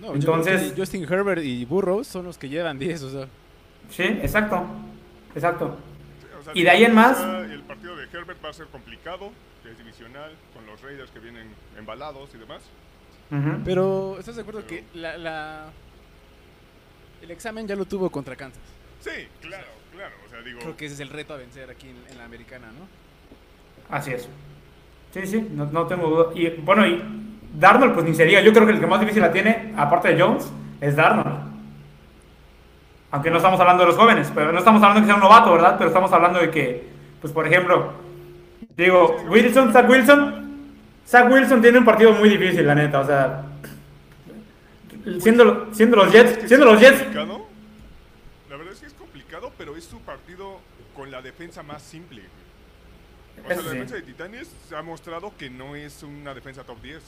No,
Entonces-
Justin Herbert y Burrows son los que llevan 10, o sea.
Sí, exacto, exacto.
Sí, o sea,
Y de ahí en más-
El partido de Herbert va a ser complicado, que es divisional, con los Raiders que vienen embalados y demás.
Pero, ¿estás de acuerdo que la, la- el examen ya lo tuvo contra Kansas?
Sí, claro, claro. O sea, digo,
Creo que ese es el reto a vencer aquí en, en la americana, ¿no?
Así es. Sí, sí, no, no tengo duda. Y bueno, y Darnold, pues ni se diga. Yo creo que el que más difícil la tiene, aparte de Jones, es Darnold. Aunque no estamos hablando de los jóvenes, pero no estamos hablando de que sea un novato, ¿verdad? Pero estamos hablando de que, pues por ejemplo, digo, Wilson, Zach Wilson, Zach Wilson tiene un partido muy difícil, la neta, o sea, siendo, siendo los Jets, siendo los Jets,
complicado. La verdad es que es complicado, pero es su partido con la defensa más simple. O sea, la
sí.
defensa de Titanes ha mostrado que no es una defensa top 10.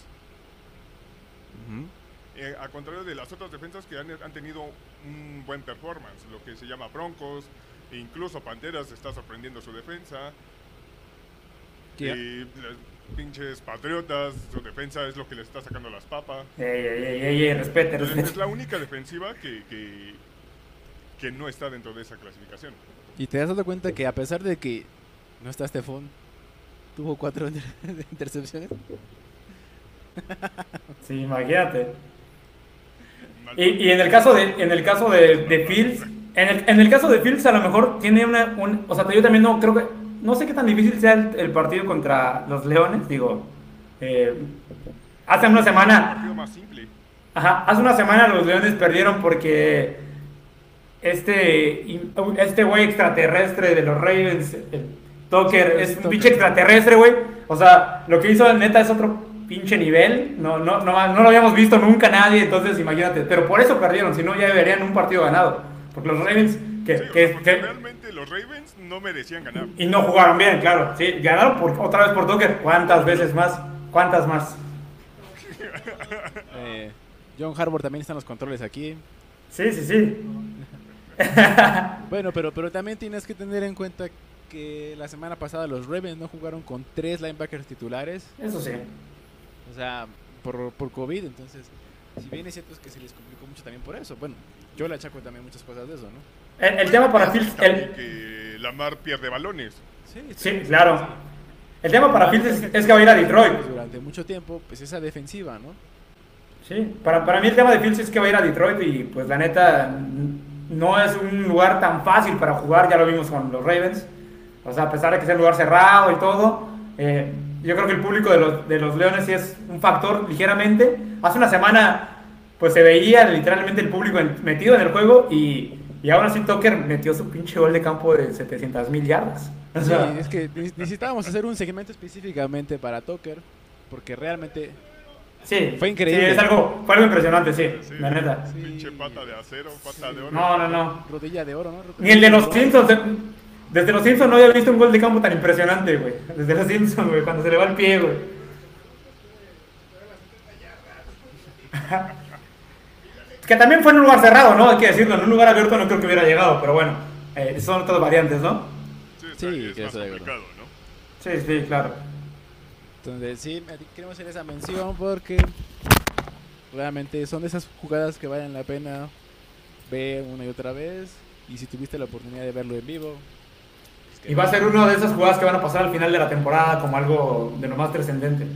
Eh, a contrario de las otras defensas que han, han tenido un buen performance, lo que se llama Broncos, Incluso Panteras está sorprendiendo su defensa.
Que-
Y pinches Patriotas, su defensa es lo que le está sacando las papas.
Ey, ey, ey, respete,
Es,
respete.
es la única defensiva que, que, que no está dentro de esa clasificación.
Y te has dado cuenta que a pesar de que no está Stefan, tuvo cuatro inter- intercepciones.
Sí, imagínate. Y, y en el caso de, en el caso de, de Fields, en el, en el caso de Fields a lo mejor tiene una, un, o sea, yo también no creo que, no sé qué tan difícil sea el, el partido contra los Leones, digo, eh, hace una
un
semana, ajá, hace una semana los Leones perdieron porque este, este güey extraterrestre de los Ravens, el Tucker, es un pinche extraterrestre, güey, o sea, lo que hizo neta es otro pinche nivel, no, no, no, no lo habíamos visto nunca nadie, entonces imagínate, pero por eso perdieron, si no ya verían un partido ganado, porque los Ravens, que,
Sí, realmente los Ravens no merecían ganar.
y no jugaron bien, claro, sí, ganaron por, otra vez por Tucker, ¿cuántas veces más? ¿Cuántas más?
Eh, John Harbour también está en los controles aquí.
Sí, sí, sí.
Bueno, pero, pero también tienes que tener en cuenta que la semana pasada los Ravens no jugaron con tres linebackers titulares.
Eso sí.
O sea, por, por COVID. Entonces, si bien es cierto es que se les complicó mucho también por eso. Bueno, yo le achaco también muchas cosas de eso, ¿no?
El, el tema para Fields, el,
que Lamar pierde balones.
Sí,
sí, claro. El tema para Fields es, es que va a ir a Detroit.
Durante mucho tiempo, pues esa defensiva, ¿no?
Sí, para, para mí el tema de Fields es que va a ir a Detroit y pues la neta no es un lugar tan fácil para jugar, ya lo vimos con los Ravens. O sea, a pesar de que sea un lugar cerrado y todo, eh, yo creo que el público de los, de los Leones sí es un factor ligeramente. Hace una semana pues se veía literalmente el público en- metido en el juego y, y aún así Tucker metió su pinche gol de campo de 700 mil yardas. O
Sí, es que ne- necesitábamos hacer un segmento específicamente para Tucker. Porque realmente
sí,
Fue increíble.
sí, es algo, fue algo impresionante, sí,
Sí.
la neta.
Sí.
Pinche pata de acero, pata de oro.
No, no, no.
rodilla de oro, ¿no?
Ni el de los Simpsons. eh, Desde los Simpsons no había visto un gol de campo tan impresionante, güey. Desde los Simpsons, güey, cuando se le va el pie, güey. que también fue en un lugar cerrado, ¿no? Hay que decirlo. En un lugar abierto no creo que hubiera llegado, pero bueno. eh, son todas variantes, ¿no?
Sí,
Sí,
es más complicado, ¿no?
Sí, sí, claro.
Entonces, sí, queremos hacer esa mención porque realmente son de esas jugadas que valen la pena ver una y otra vez. Y si tuviste la oportunidad de verlo en vivo, pues que-
Y va a ser una de esas jugadas que van a pasar al final de la temporada como algo de lo más trascendente.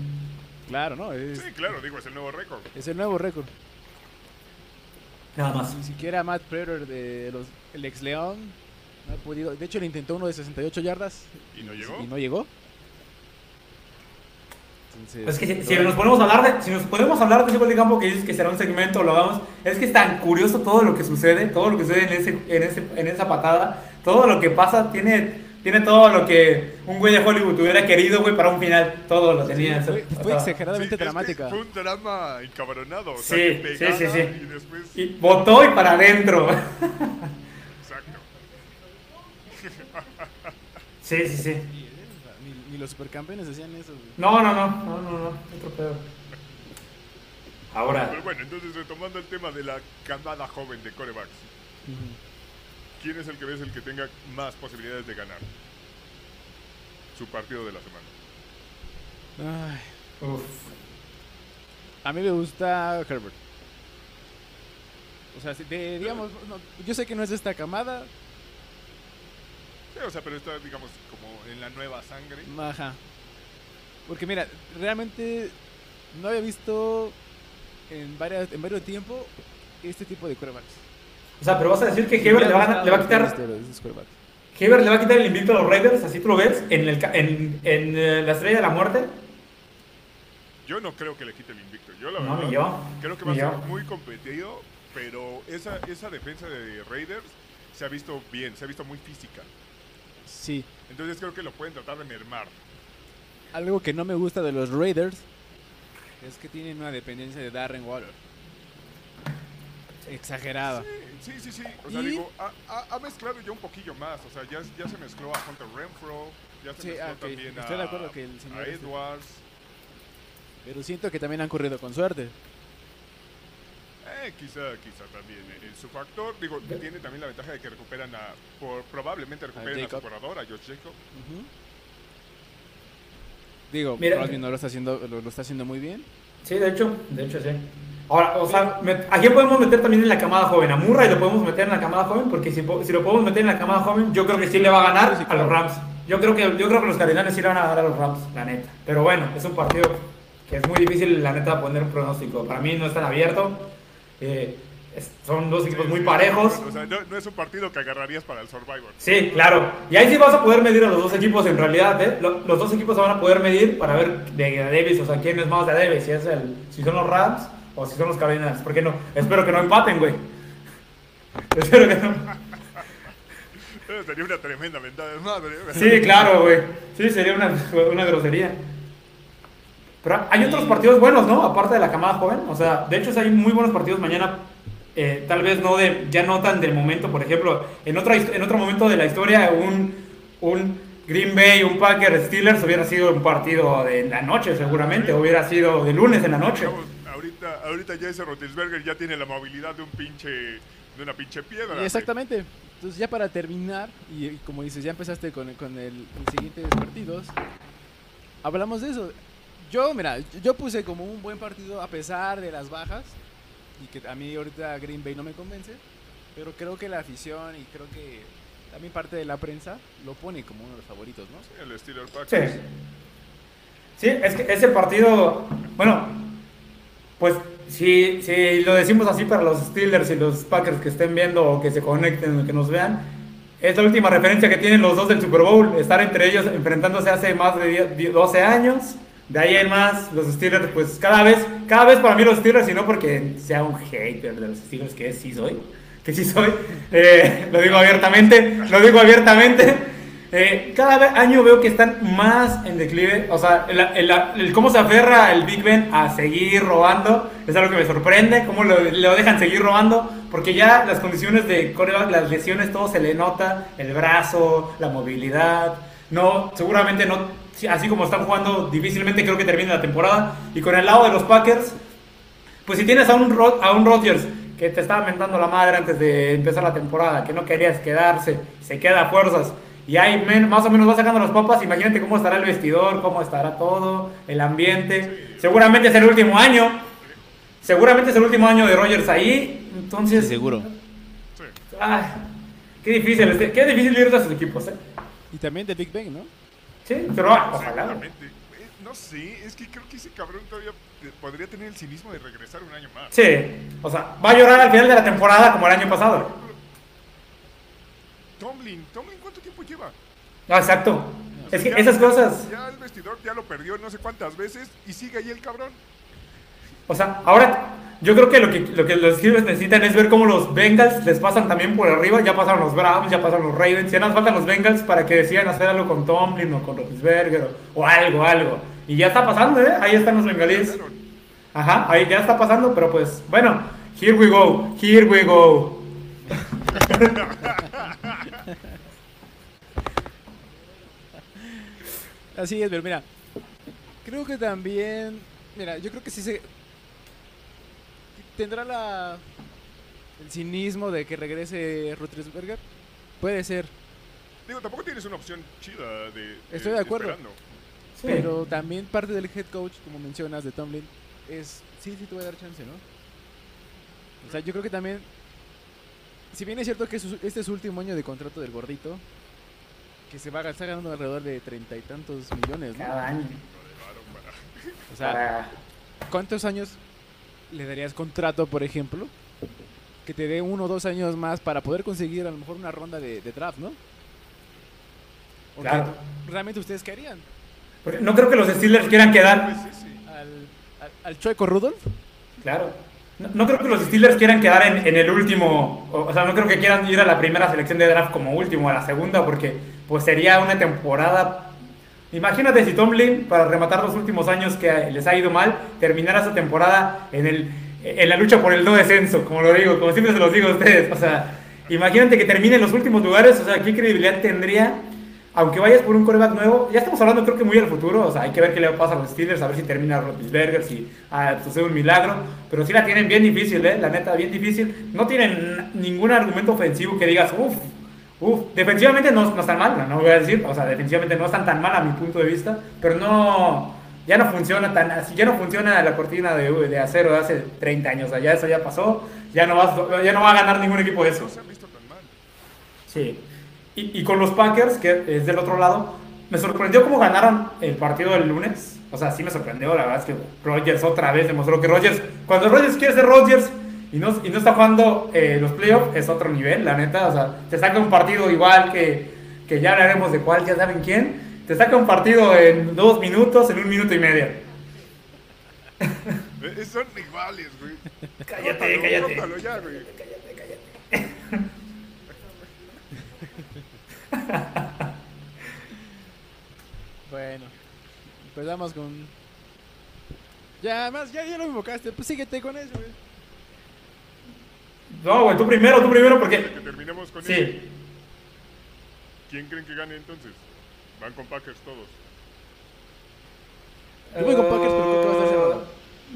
Claro, ¿no? Es,
Sí, claro, digo, es el nuevo récord.
es el nuevo récord.
Nada más.
Ni siquiera Matt Prater de los, el ex León no ha podido. De hecho, le intentó uno de 68 yardas
¿Y no llegó?
y no llegó. Entonces,
Es que si, nos podemos hablar de, si nos podemos hablar de ese gol de campo que dices que será un segmento, lo hagamos. Es que es tan curioso todo lo que sucede, todo lo que sucede en, ese, en, ese, en esa patada, todo lo que pasa tiene, tiene todo lo que un güey de Hollywood hubiera querido, güey, para un final. Todo lo tenía.
fue,
sea,
fue
Sí,
exageradamente
es que
dramática.
Fue un drama encabronado. O sea,
Sí,
que
sí, sí, sí.
Y después.
Y botó y para adentro.
Exacto.
Sí, sí, sí.
Ni, los supercampeones decían eso. güey.
No, no, no, no, no, no, otro pedo. Ahora,
Pero bueno, entonces retomando el tema de la camada joven de corebacks. ¿Quién es el que ves el que tenga más posibilidades de ganar su partido de la semana?
Ay,
uf.
a mí me gusta Herbert. O sea, si de- digamos, no, yo sé que no es de esta camada.
Sí, o sea, pero está, digamos, como en la nueva sangre.
Ajá. Porque mira, realmente no había visto en, varias, en varios tiempo este tipo de quarterbacks.
O sea, pero vas a decir que Heber le va, a- le va a quitar
Este.
Heber le va a quitar el invicto a los Raiders, así tú lo ves, en, el, ca- en, en eh, la estrella de la muerte.
Yo no creo que le quite el invicto. Yo, la
No,
verdad,
yo.
creo que va a ser muy competido, pero esa, esa defensa de Raiders se ha visto bien, se ha visto muy física.
Sí.
Entonces creo que lo pueden tratar de mermar.
Algo que no me gusta de los Raiders es que tienen una dependencia de Darren Waller. Exagerada.
Sí, sí, sí. sí. O sea,
¿Y?
digo, ha, mezclado ya un poquillo más. O sea, ya, ya se mezcló a Hunter Renfro, ya se
Sí,
mezcló
ah, ok.
también
Estoy
a,
de acuerdo que el señor
a
este-
Edwards.
Pero siento que también han corrido con suerte.
Eh, quizá, quizá también. eh, en su factor, digo, tiene también la ventaja de que recuperan a, por, probablemente recuperen a, su
Jacob.
corredor, a Josh Jacob.
Ujú. Digo,
Mira-
Crosby no lo está haciendo, lo, lo está haciendo muy bien.
Sí, de hecho, de hecho sí. Ahora, o sea, met- ¿a quién podemos meter también en la camada joven? A Murray lo podemos meter en la camada joven, porque si, po- si lo podemos meter en la camada joven, yo creo que sí le va a ganar a los Rams. Yo creo que, yo creo que los Cardinales sí le van a ganar a los Rams, la neta. Pero bueno, es un partido que es muy difícil, la neta, poner un pronóstico. Para mí no es tan abierto. Eh, es- son dos equipos muy
Sí,
parejos.
O sea, no, no es un partido que agarrarías para el Survivor.
Sí, claro. Y ahí sí vas a poder medir a los dos equipos en realidad, ¿eh? Lo- Los dos equipos se van a poder medir para ver de a Davis, o sea, quién es más de Davis, si es el, si son los Rams o si son los Cardinals. ¿Por qué no? Espero que no empaten, güey. Espero que no.
Sería una tremenda mentada de madre.
Sí, claro, güey. Sí, sería una, una grosería. Pero hay otros partidos buenos, ¿no? Aparte de la camada joven. O sea, de hecho, hay muy buenos partidos mañana. eh, tal vez no de, ya no tan del momento. Por ejemplo, en, otra, en otro momento de la historia, un, un Green Bay, un Packers Steelers hubiera sido un partido de la noche, seguramente. Hubiera sido de lunes en la noche.
Ahorita, ahorita ya ese Rotisberger ya tiene la movilidad de un pinche, de una pinche piedra.
Exactamente. Entonces ya para terminar, y, y como dices, ya empezaste con, con el, los siguientes partidos, hablamos de eso. Yo, mira, yo puse como un buen partido a pesar de las bajas, y que a mí ahorita Green Bay no me convence, pero creo que la afición y creo que también parte de la prensa lo pone como uno de los favoritos, ¿no?
Sí, el Steelers. Packers.
Sí, es que ese partido, bueno, pues si, si lo decimos así para los Steelers y los Packers que estén viendo o que se conecten o que nos vean, es la última referencia que tienen los dos del Super Bowl, estar entre ellos enfrentándose hace más de 10 10, 12 años. De ahí en más, los Steelers, pues cada vez, cada vez para mí los Steelers, y no porque sea un hater de los Steelers, que sí soy, que sí soy, eh, lo digo abiertamente, lo digo abiertamente, eh, cada año veo que están más en declive. O sea, el, el- el cómo se aferra el Big Ben a seguir robando es algo que me sorprende. Cómo lo, lo dejan seguir robando. Porque ya las condiciones de coreback, las lesiones, todo se le nota. El brazo, la movilidad. No, seguramente no. Sí, Así como están jugando, difícilmente creo que termine la temporada. Y con el lado de los Packers, pues si tienes a un, Rod- a un Rodgers que te estaba mentando la madre antes de empezar la temporada, que no querías quedarse, se queda a fuerzas, y ahí men- más o menos va sacando las papas, imagínate cómo estará el vestidor, cómo estará todo, el ambiente. Seguramente es el último año, seguramente es el último año de Rodgers ahí, entonces...
seguro.
Ay, qué difícil, este- qué difícil ir a sus equipos, ¿eh?
Y también de Big Ben, ¿no?
Sí, pero ah, ojalá.
Eh, No sé, es que creo que ese cabrón todavía eh, podría tener el cinismo de regresar un año más.
Sí, o sea, va a llorar al final de la temporada como el año pasado.
Tomlin, Tomlin, ¿cuánto tiempo lleva?
Ah, exacto. Es que
Ya-
esas cosas...
Ya el vestidor ya lo perdió no sé cuántas veces y sigue ahí el cabrón.
O sea, ahora yo creo que lo que, lo que los Steelers necesitan es ver cómo los Bengals les pasan también por arriba. Ya pasaron los Browns, ya pasaron los Ravens. Ya nos faltan los Bengals para que decidan hacer algo con Tomlin o con Roethlisberger o, o algo, algo. Y ya está pasando, ¿eh? Ahí están los bengalíes. Ajá, ahí ya está pasando, pero pues, bueno, here we go, here we go.
Así es, pero mira, creo que también, mira, yo creo que sí se tendrá la el cinismo de que regrese Rutgersberger. Puede ser,
Digo, tampoco tienes una opción chida de.
Estoy de acuerdo.
Sí.
pero también parte del head coach, como mencionas, de Tomlin, es sí, sí te voy a dar chance, ¿no? O sea, yo creo que también, si bien es cierto que este es su último año de contrato del gordito, que se va a estar ganando alrededor de treinta y tantos millones, ¿no?
Cada año.
O sea, ¿Cuántos años le darías contrato, por ejemplo? Que te dé uno o dos años más para poder conseguir a lo mejor una ronda de, de draft, ¿no?
Claro.
¿Realmente ustedes qué harían?
Porque no creo que los Steelers quieran quedar.
¿Al, al, al Chueco Rudolph?
Claro. No, no creo que los Steelers quieran quedar en, en el último. O, o sea, no creo que quieran ir a la primera selección de draft como último, a la segunda, porque pues sería una temporada. Imagínate si Tomlin, para rematar los últimos años que les ha ido mal, terminara esa temporada en, el, en la lucha por el no descenso, como lo digo, como siempre se los digo a ustedes. O sea, imagínate que termine en los últimos lugares, o sea, ¿qué credibilidad tendría aunque vayas por un coreback nuevo, ya estamos hablando creo que muy al futuro, o sea, hay que ver qué le pasa a los Steelers, a ver si termina Roethlisberger, si ah, sucede un milagro, pero sí la tienen bien difícil, ¿eh? la neta, bien difícil. No tienen ningún argumento ofensivo que digas, uff, uff, defensivamente no, no están mal, no, no voy a decir, o sea, defensivamente no están tan mal a mi punto de vista, pero no, ya no funciona tan así, ya no funciona la cortina de, de acero de hace 30 años, o sea, ya eso ya pasó, ya no, vas, ya no va a ganar ningún equipo de
mal.
Sí. Y, y con los Packers, que es del otro lado, me sorprendió cómo ganaron el partido del lunes. O sea, sí me sorprendió, la verdad es que Rodgers otra vez demostró que Rodgers, cuando Rodgers quiere ser Rodgers y no, y no está jugando eh, los playoffs, es otro nivel, la neta. O sea, te saca un partido igual que, que ya hablaremos de cuál, ya saben quién. Te saca un partido en dos minutos, en un minuto y medio.
Eh, Son iguales, güey.
Cállate,
Rótalo,
cállate.
rótalo ya, güey.
Bueno, pues vamos con. Ya, más, ya, ya lo invocaste. Pues síguete con eso, güey.
No, güey, tú primero, tú primero, porque...
Que terminemos con.
Sí,
¿Quién creen que gane entonces? Van con Packers todos.
Yo voy con Packers, pero creo que va a cerrado.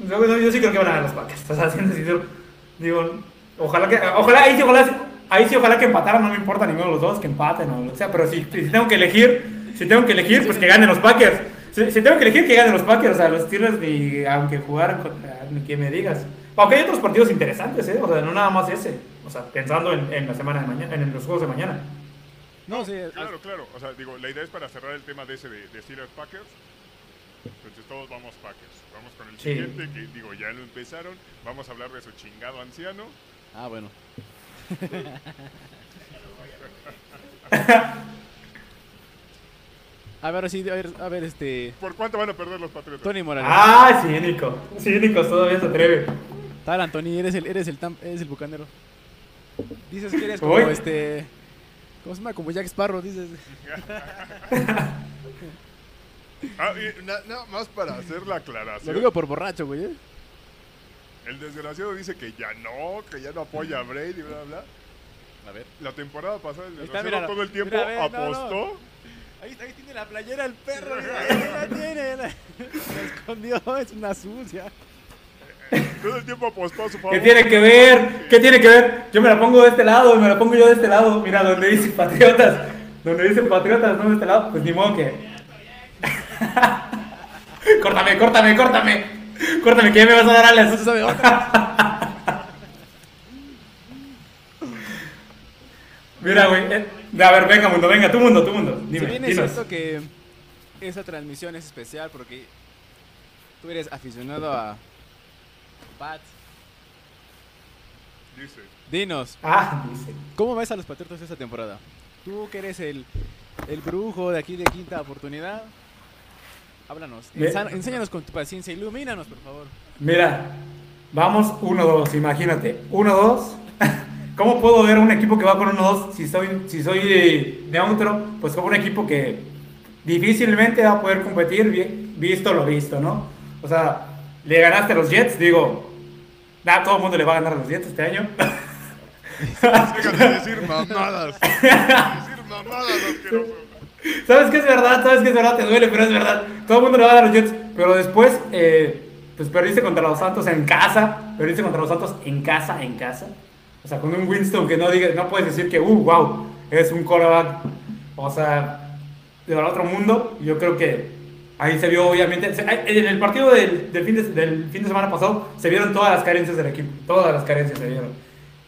Yo, yo- yo sí creo que van a ganar los Packers. O sea, siendo sincero, digo, ojalá que, ojalá, ahí sí, ojalá, ahí sí, ojalá que empataran, no me importa ninguno de los dos, que empaten o lo que sea, pero si, si tengo que elegir, si tengo que elegir, pues que ganen los Packers. Si, si tengo que elegir, que ganen los Packers, o sea, los Steelers, ni, aunque jugaran contra, ni que me digas. Aunque hay otros partidos interesantes, ¿eh? O sea, no nada más ese. O sea, pensando en, en la semana de mañana, en los juegos de mañana.
No, sí,
Claro, claro. O sea, digo, la idea es para cerrar el tema de ese de, de Steelers Packers. Entonces todos vamos Packers. Vamos con el
Sí.
siguiente, que digo, ya lo empezaron. Vamos a hablar de su chingado anciano.
Ah, bueno. a ver, sí, a ver, a ver, este.
¿Por cuánto van a perder los Patriotas?
Tony Morales.
Ah, cínico. Cínico, todavía se atreve.
Tal, Anthony, eres el, eres el, tam- eres el bucanero. Dices que eres como este. ¿Cómo se llama? Como Jack Sparrow, dices.
Ah, y na- nada más para hacer la
Lo
aclaración.
digo por borracho, güey. ¿eh?
El desgraciado dice que ya no, que ya no apoya a Brady, bla, bla.
A ver.
La temporada pasada el
está,
desgraciado todo el tiempo
Mira, ve, no, no.
apostó.
Ahí, ahí tiene la playera el perro. mira, Ahí la tiene. La, la escondió, es una sucia.
Todo el tiempo apostó a su favor.
¿Qué tiene que ver? ¿Qué tiene que ver? Yo me la pongo de este lado y me la pongo yo de este lado. Mira, donde dice patriotas. Donde dice patriotas, no de este lado. Pues ni modo que. córtame, córtame, córtame. Córtame, que ya me vas a dar
No se
alas. Mira, güey. eh, a ver, venga, mundo, venga, tu mundo, tu mundo.
Si
Dime,
bien es
dinos.
cierto que esa transmisión es especial porque tú eres aficionado a Pats.
Dice.
Dinos,
Ah, dice.
¿cómo ves a los Patriotas esta temporada? Tú que eres el, el brujo de aquí de quinta oportunidad. Háblanos, ensa- enséñanos con tu paciencia, ilumínanos por favor.
Mira, vamos 1-2, imagínate. 1-2. ¿Cómo puedo ver un equipo que va con 1-2 si soy, si soy de- neutro? Pues como un equipo que difícilmente va a poder competir, vi- visto lo visto, ¿no? O sea, le ganaste a los Jets, digo, nada, todo el mundo le va a ganar los Jets este año.
Deja de decir mamadas. Decir mamadas, asqueroso.
Sabes que es verdad, sabes que es verdad, te duele, pero es verdad. Todo el mundo le va a dar los Jets, pero después, eh, pues perdiste contra los Santos en casa, perdiste contra los Santos en casa, en casa. O sea, con un Winston que no digas, no puedes decir que, uh, wow, es un quarterback, o sea, de otro mundo. Yo creo que ahí se vio, obviamente, se- en el partido del, del fin de, del fin de semana pasado, se vieron todas las carencias del equipo, todas las carencias se vieron.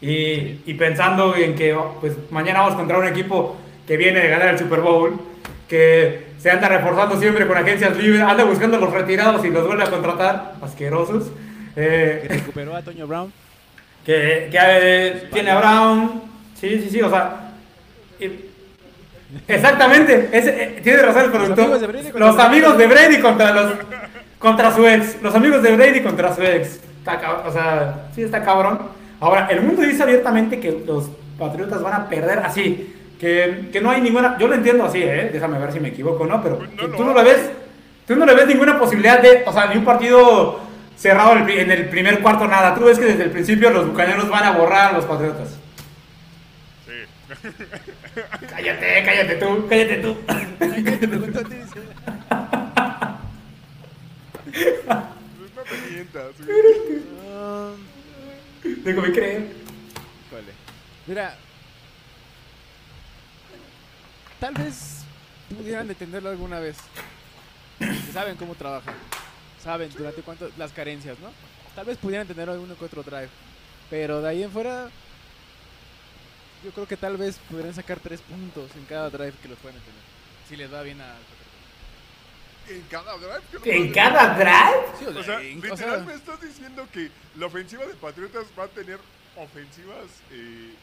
Y, y pensando en que oh, pues mañana vamos contra un equipo que viene de ganar el Super Bowl, que se anda reforzando siempre con agencias libres, anda buscando a los retirados y los vuelve a contratar, asquerosos.
Que
Eh,
recuperó a Toño Brown.
que, que, eh, tiene a Brown, sí, sí, sí, o sea, y- exactamente, ese, eh, tiene razón el productor.
amigos de Brady contra
los amigos de Brady contra los contra su ex, los amigos de Brady contra su ex, Está o sea, sí está cabrón. Ahora, el mundo dice abiertamente que los Patriotas van a perder así, que, que no hay ninguna, yo lo entiendo así, ¿eh? déjame ver si me equivoco o no, pero
Pues no
tú no lo ves, tú no le ves ninguna posibilidad de, o sea, ni un partido cerrado en el pri- en el primer cuarto nada. Tú ves que desde el principio los bucaneros van a borrar a los Patriotas. Cállate, cállate tú, cállate tú.
Ay, ¿qué te preguntó a ti?
No te mientas, güey.
Déjame creer.
híjole. Mira. Tal vez pudieran detenerlo alguna vez. Saben cómo trabaja. Saben durante cuánto las carencias, ¿no? Tal vez pudieran tener alguno que otro drive. Pero de ahí en fuera. Yo creo que tal vez podrían sacar tres puntos en cada drive que los puedan tener. Si les va bien a
En cada drive. que
¿En cada drive?
Sí,
O sea,
en- o
literal
sea,
me estás diciendo que la ofensiva de Patriotas va a tener ofensivas eh,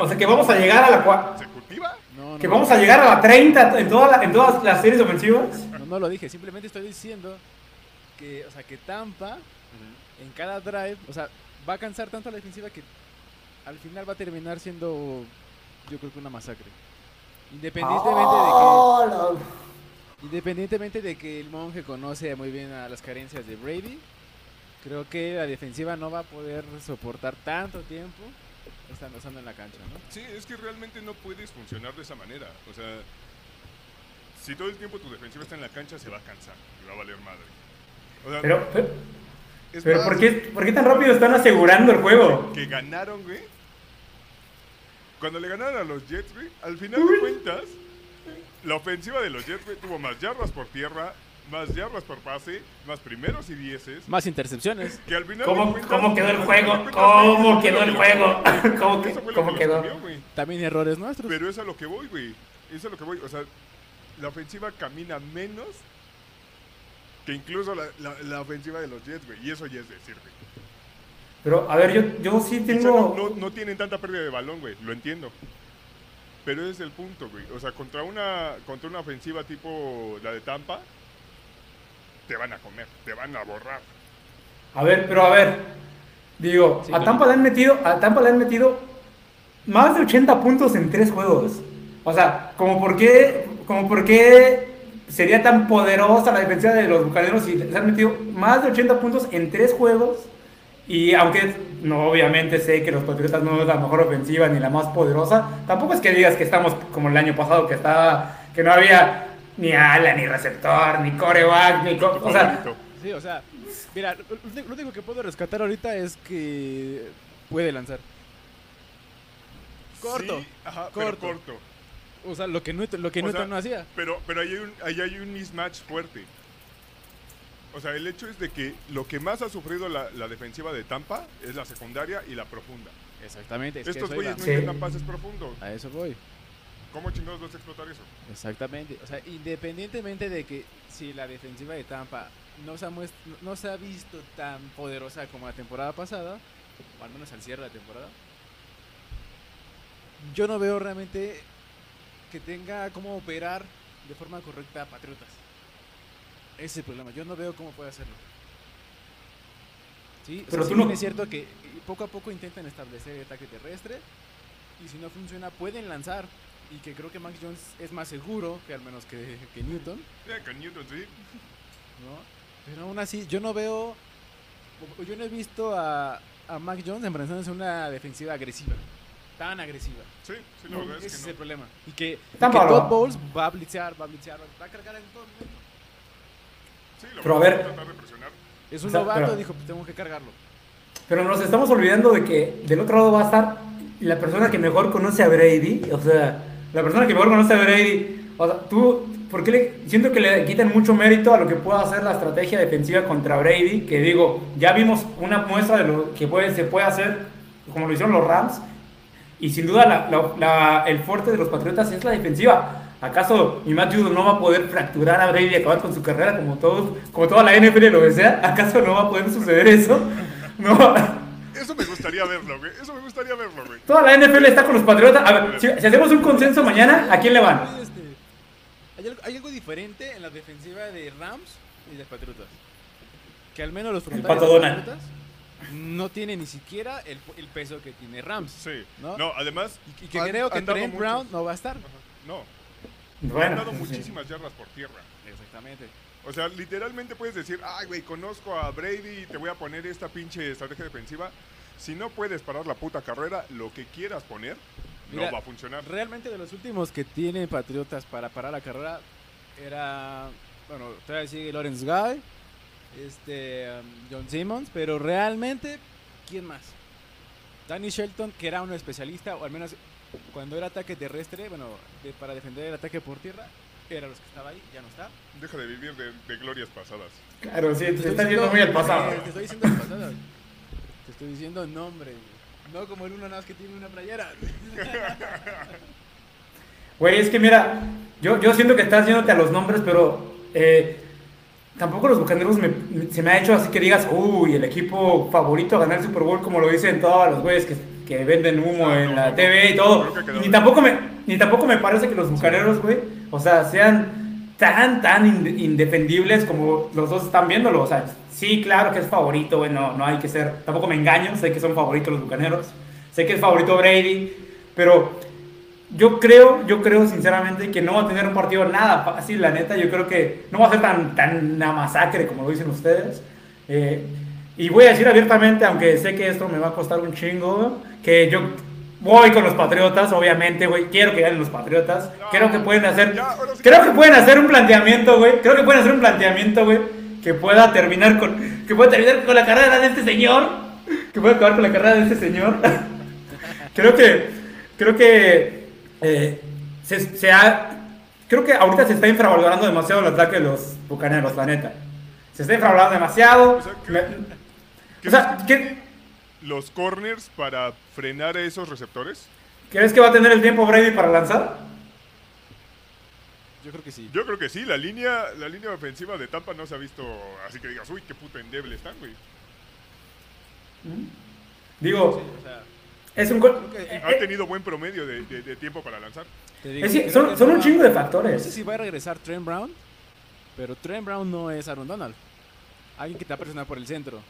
O sea que vamos a llegar a la cua-
consecutiva.
no, no,
que
no.
vamos a llegar a la 30 en, toda la- en todas las series ofensivas.
No, no lo dije, simplemente estoy diciendo que, o sea, que Tampa en cada drive, o sea, va a cansar tanto a la defensiva que al final va a terminar siendo, yo creo que una masacre. Independientemente
Oh,
de que, independientemente de que el monje conoce muy bien a las carencias de Brady, creo que la defensiva no va a poder soportar tanto tiempo estando, estando en la cancha, ¿no?
Sí, es que realmente no puedes funcionar de esa manera. O sea, si todo el tiempo tu defensiva está en la cancha, se va a cansar y va a valer madre. O sea,
Pero, pero,
es
pero
más,
¿por, qué, ¿por qué tan rápido están asegurando el juego?
que ganaron, güey. Cuando le ganaron a los Jets, güey, al final de cuentas, la ofensiva de los Jets, güey, tuvo más yardas por tierra, más yardas por pase, más primeros y dieces.
Más intercepciones.
Que al final de
¿Cómo,
cuentas-
cómo quedó el juego?
cuentas,
¿Cómo
eso
quedó el juego? ¿Cómo, que-
eso fue lo
cómo
que
quedó?
güey.
También errores nuestros.
Pero es a lo que voy, güey. Es a lo que voy. O sea, la ofensiva camina menos que incluso la, la- la ofensiva de los Jets, güey. Y eso ya es decir, güey.
Pero, a ver, yo, yo sí tengo...
no, no, no tienen tanta pérdida de balón, güey. Lo entiendo. Pero ese es el punto, güey. O sea, contra una, contra una ofensiva tipo la de Tampa, te van a comer, te van a borrar.
A ver, pero a ver. Digo,
Sí,
a. Tampa le han metido, a Tampa le han metido más de 80 puntos en tres juegos. O sea, como por qué, como por qué sería tan poderosa la defensa de los bucaneros si les han metido más de 80 puntos en tres juegos. Y aunque no, obviamente sé que los Patriotas no es la mejor ofensiva ni la más poderosa, tampoco es que digas que estamos como el año pasado que estaba, que no había ni ala, ni receptor, ni coreback, ni co- o sea,
Favorito.
Sí, o sea, mira, lo, único que puedo rescatar ahorita es que puede lanzar. Corto,
Sí, ajá,
corto.
pero corto.
O sea, lo que Newton, lo que
O
Newton
sea,
no hacía.
Pero, pero ahí, hay un, ahí hay un mismatch fuerte. O sea, el hecho es de que lo que más ha sufrido la, la defensiva de Tampa es la secundaria y la profunda.
Exactamente, es
Estos güeyes no
Sí.
intentan pases profundos.
A eso voy.
¿Cómo chingados vas a explotar eso?
Exactamente. O sea, independientemente de que si la defensiva de Tampa no se ha, muest- no se ha visto tan poderosa como la temporada pasada, o al menos al cierre de la temporada, yo no veo realmente que tenga cómo operar de forma correcta a Patriotas. Ese es el problema. Yo no veo cómo puede hacerlo. Sí, o
Pero
sea,
tú
sí
no-
es cierto que poco a poco intentan establecer el ataque terrestre y si no funciona pueden lanzar y que creo que Max Jones es más seguro que al menos que, que Newton,
Ya, con Newton, sí.
¿no? Pero aún así yo no veo, yo no he visto a, a Mac Jones enfrentándose a una defensiva agresiva, tan agresiva.
Sí, sí, la verdad
Ese
es
es
que
el
no.
problema. Y que, y que Todd Bowles va a blitzear, va a blitzear, va a cargar en todo momento.
Sí,
Pero a ver.
es tratar de presionar.
Es un
O sea,
novato,
pero-
dijo, pues tengo que cargarlo.
Pero nos estamos olvidando de que del otro lado va a estar la persona que mejor conoce a Brady. O sea, la persona que mejor conoce a Brady. O sea, tú, ¿por qué le, siento que le quitan mucho mérito a lo que pueda hacer la estrategia defensiva contra Brady? Que digo, ya vimos una muestra de lo que puede, se puede hacer, como lo hicieron los Rams. Y sin duda la- la- la- el fuerte de los Patriotas es la defensiva. ¿Acaso mi Matt Judon no va a poder fracturar a Brady y acabar con su carrera como todos, como toda la NFL lo desea? ¿Acaso no va a poder suceder eso? No.
Eso me gustaría verlo, güey. Eso me gustaría verlo, güey.
Toda la NFL está con los Patriotas. A ver, si, si hacemos un consenso mañana, ¿a quién le van?
Este, hay, algo, hay algo diferente en la defensiva de Rams y de Patriotas. Que al menos los. Patriotas no tienen ni siquiera el, el peso que tiene Rams.
Sí.
¿No?
No, además.
Y que
han-
creo que Trent Brown no va a estar.
Ajá. No,
Bueno,
dado
sí.
muchísimas yardas por tierra.
Exactamente.
O sea, literalmente puedes decir, ay, güey, conozco a Brady y te voy a poner esta pinche estrategia defensiva. Si no puedes parar la puta carrera, lo que quieras poner,
Mira,
no va a funcionar.
Realmente de los últimos que tiene Patriotas para parar la carrera era, bueno, todavía sigue Lawrence Guy, este, um, John Simmons, pero realmente, ¿quién más? Danny Shelton, que era un especialista, o al menos cuando era ataque terrestre, bueno, de- para defender el ataque por tierra, era los que estaba ahí, ya no está.
Deja de vivir de, de glorias pasadas.
Claro, sí,
Te
te
estoy
estás yendo
diciendo-
muy al pasado.
eh, Te estoy diciendo el pasado. Te estoy diciendo nombre, güey. No como el uno nada más que tiene una playera.
Güey, es que mira, yo, yo siento que estás yéndote a los nombres, pero eh, tampoco los bucaneros me- me- se me ha hecho así que digas, uy, el equipo favorito a ganar el Super Bowl, como lo dicen todos los güeyes que, que venden humo
Ah,
en la TV y todo.
de-
tampoco, me, ni tampoco me parece que los bucaneros, güey, o sea, sean tan, tan inde- indefendibles como los dos están viéndolo. O sea, sí, claro que es favorito, güey, no, no hay que ser, tampoco me engaño, sé que son favoritos los bucaneros, sé que es favorito Brady, pero yo creo, yo creo sinceramente que no va a tener un partido nada fácil, la neta. Yo creo que no va a ser tan, tan una masacre como lo dicen ustedes. Eh, y voy a decir abiertamente, aunque sé que esto me va a costar un chingo, que yo voy con los Patriotas, obviamente, güey. Quiero que ganen los Patriotas. Creo que pueden hacer, creo que pueden hacer un planteamiento, güey. Creo que pueden hacer un planteamiento, güey, que pueda terminar con, que pueda terminar con la carrera de este señor, que pueda acabar con la carrera de este señor. creo que, creo que eh, se, se ha, creo que ahorita se está infravalorando demasiado el ataque de los bucaneros, la neta. Se está infravalorando demasiado.
O sea, ¿qué-
Me-
¿Qué
o sea, ¿qué-
los corners para frenar a esos receptores?
¿crees que va a tener el tiempo Brady para lanzar?
Yo creo que sí.
Yo creo que sí, la línea, la línea ofensiva de Tampa no se ha visto así que digas, uy, qué puto endeble están, güey.
Digo,
O sea,
es un...
que-
eh,
Han tenido buen promedio de, de- de tiempo para lanzar.
te digo,
es que
creo
son, un chingo de
No sé
factores.
si va a regresar Trent Brown, pero Trent Brown no es Aaron Donald. Alguien que te va a presionar por el centro.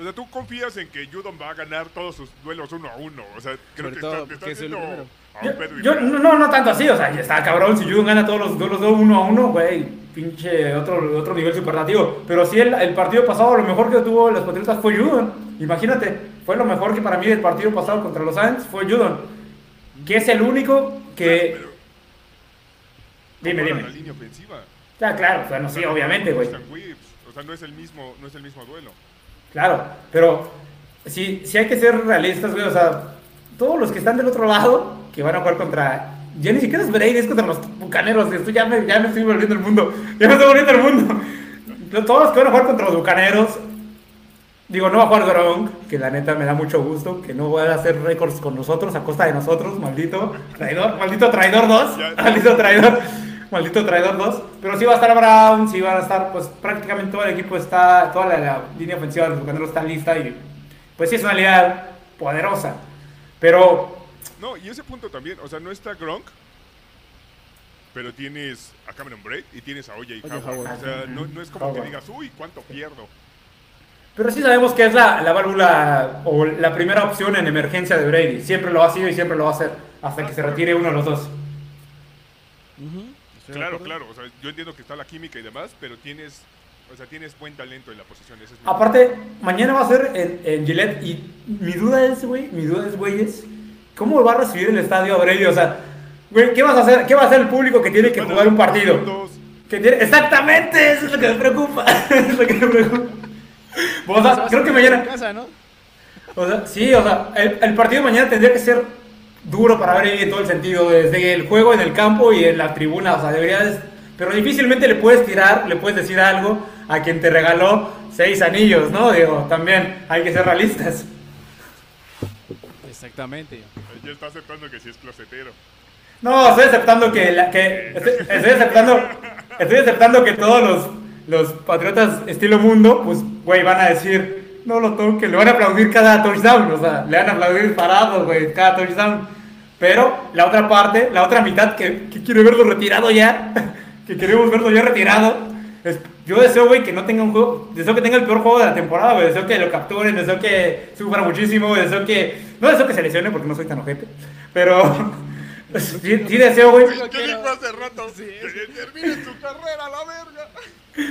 O sea, tú confías en que Judon va a ganar todos sus duelos uno a uno. O sea, creo
Sobre
que
todo
está, te
porque
estás
es el
viendo
primero.
a
Yo,
un
no, no, no tanto así, o sea, ya está cabrón, si Judon gana todos los duelos uno a uno, güey, pinche otro, otro nivel superlativo. Pero sí, el, el partido pasado, lo mejor que tuvo los Patriotas fue Judon. Imagínate, fue lo mejor que para mí el partido pasado contra los Saints fue Judon. Que es el único que...
Pero-
Dime, dime.
la línea ofensiva.
Ya, claro, o sea, no, sí, obviamente, güey.
O sea, no es el mismo, no es el mismo duelo.
Claro, pero sí, sí hay que ser realistas, güey. O sea, todos los que están del otro lado, que van a jugar contra. Ya ni siquiera es Brady, es contra los bucaneros. Esto ya me, ya me estoy volviendo el mundo. Ya me estoy volviendo el mundo. Todos los que van a jugar contra los bucaneros. Digo, no va a jugar Gronk, que la neta me da mucho gusto, que no va a hacer récords con nosotros a costa de nosotros, maldito traidor, maldito traidor 2,
Ya.
maldito traidor, maldito traidor 2. Pero sí va a estar Brown, sí van a estar, pues prácticamente todo el equipo está, toda la, la línea ofensiva de los bucaneros está lista y pues sí es una liga poderosa. Pero
No, y ese punto también, o sea, no está Gronk, pero tienes a Cameron Braid y tienes a OJ
O.J.
Howard.
Howard.
O sea, no, no es como que
Howard.
digas, uy, ¿cuánto pierdo?
Pero sí sabemos que es la, la válvula o la primera opción en emergencia de Brady. Siempre lo ha sido y siempre lo va a hacer hasta que se retire uno de los dos.
Estoy de
Claro, claro, o sea, yo entiendo que está la química y demás, pero tienes, o sea, tienes buen talento en la posición. Ese es mi-
Aparte, mañana va a ser en, en Gillette y mi duda es, güey, mi duda es, güey, es ¿cómo va a recibir el estadio a Brady? O sea, güey, ¿qué vas a hacer? ¿Qué va a hacer el público que tiene que
Bueno,
jugar un partido?
dos,
Que tiene- Exactamente, eso es lo que me preocupa. es lo que me preocupa. O sea, creo que mañana...
casa, ¿no?
O sea, sí, o sea, el, el partido de mañana tendría que ser duro para Brady en todo el sentido, desde el juego en el campo y en la tribuna, o sea, debería de- Pero difícilmente le puedes tirar, le puedes decir algo a quien te regaló seis anillos, ¿no? Digo, también hay que ser realistas.
Exactamente.
Ya está aceptando que sí es closetero.
No, estoy aceptando que, la- que estoy, estoy aceptando, estoy aceptando que todos los, los patriotas estilo mundo, pues, güey, van a decir, no lo toque, le van a aplaudir cada touchdown, o sea, le van a aplaudir parados, güey, cada touchdown. Pero la otra parte, la otra mitad que, que quiere verlo retirado ya, que queremos verlo ya retirado, es- yo deseo, güey, que no tenga un juego, deseo que tenga el peor juego de la temporada, güey, deseo que lo capturen, deseo que sufra muchísimo, deseo que, no deseo que se lesione porque no soy tan ojete, pero sí, sí deseo, güey,
Lo
¿Qué
quiero.
dijo hace rato?
Sí,
que termine su carrera, la verga.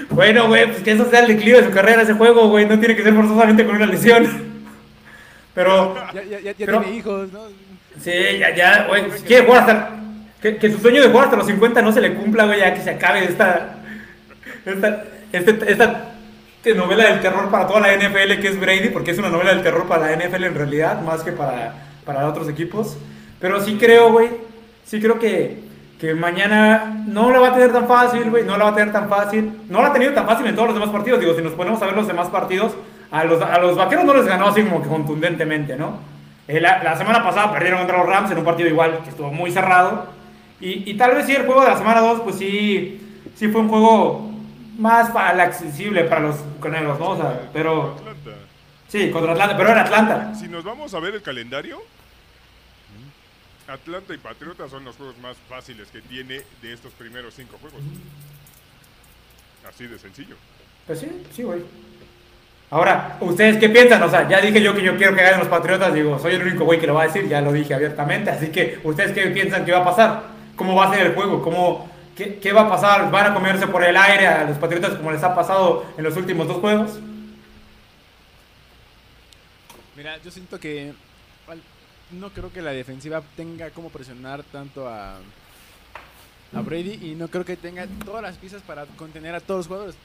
Bueno, güey, pues que eso sea el declive de su carrera, ese juego, güey. No tiene que ser forzosamente con una lesión. Pero
Ya, ya, ya,
Pero-
tiene hijos, ¿no?
Sí, ya, ya, güey. si quiere jugar hasta. Que, que su sueño de jugar hasta los 50 no se le cumpla, güey, ya que se acabe esta. Esta. este- esta novela del terror para toda la NFL que es Brady, porque es una novela del terror para la NFL en realidad, más que para, para otros equipos. Pero sí creo, güey. Sí creo que, que mañana no la va a tener tan fácil, güey. No la va a tener tan fácil. No la ha tenido tan fácil en todos los demás partidos. Digo, si nos ponemos a ver los demás partidos, a los, a los vaqueros no les ganó así como que contundentemente, ¿no? Eh, la, la semana pasada perdieron contra los Rams en un partido igual que estuvo muy cerrado. Y, y tal vez sí, el juego de la semana 2, pues sí, sí fue un juego más para accesible para los bucaneros, ¿no? O sea, pero
Atlanta.
sí, contra Atlanta, pero era Atlanta.
Si nos vamos a ver el calendario, Atlanta y Patriotas son los juegos más fáciles que tiene de estos primeros cinco juegos. Así de sencillo.
Pues sí, sí, güey. Ahora, ¿ustedes qué piensan? O sea, ya dije yo que yo quiero que ganen los Patriotas, digo, soy el único güey que lo va a decir, ya lo dije abiertamente, así que, ¿ustedes qué piensan que va a pasar? ¿Cómo va a ser el juego? ¿Cómo, qué, qué va a pasar? ¿Van a comerse por el aire a los Patriotas como les ha pasado en los últimos dos juegos?
Mira, yo siento que no creo que la defensiva tenga como presionar tanto a, a Brady y no creo que tenga todas las piezas para contener a todos los jugadores.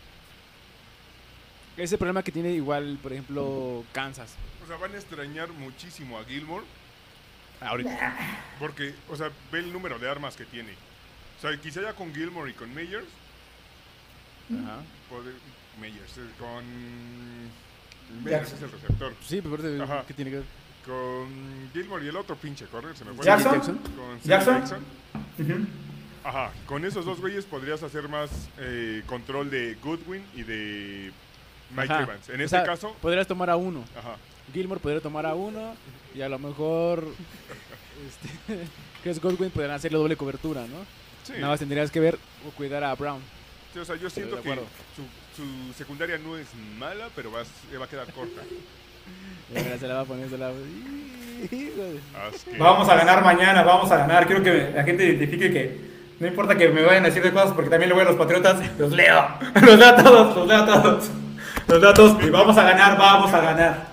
Ese problema que tiene igual, por ejemplo, Kansas.
O sea, van a extrañar muchísimo a Gilmore
Ahorita.
porque, o sea, ve el número de armas que tiene. O sea, quizá ya con Gilmore y con Meyers,
Ajá.
Meyers, eh, con... Meyers es el receptor.
Sí, pero. ¿qué tiene que ver?
Con Gilmore y el otro pinche corner, se me fue.
Jackson.
Jackson.
Con
Jackson.
Jackson. Ajá, con esos dos güeyes podrías hacer más eh, control de Goodwin y de Mike
Ajá.
Evans. En
O
este
sea,
caso,
Podrías tomar a uno.
ajá.
Gilmore podría tomar a uno y a lo mejor este, Chris Godwin podrían hacerle doble cobertura, ¿no?
Sí,
Nada más tendrías que ver o cuidar a Brown.
sí, o sea, yo siento
de
que
acuerdo.
su, su secundaria no es mala, pero va, va a quedar corta.
Se la va a poner, se la va a... Híjole.
Así que-
Vamos a ganar mañana, vamos a ganar. Quiero que la gente identifique que no importa que me vayan a decir de cosas porque también le voy a los Patriotas, los leo. Los leo a todos, los leo a todos. Los leo a todos y vamos a ganar, vamos a ganar.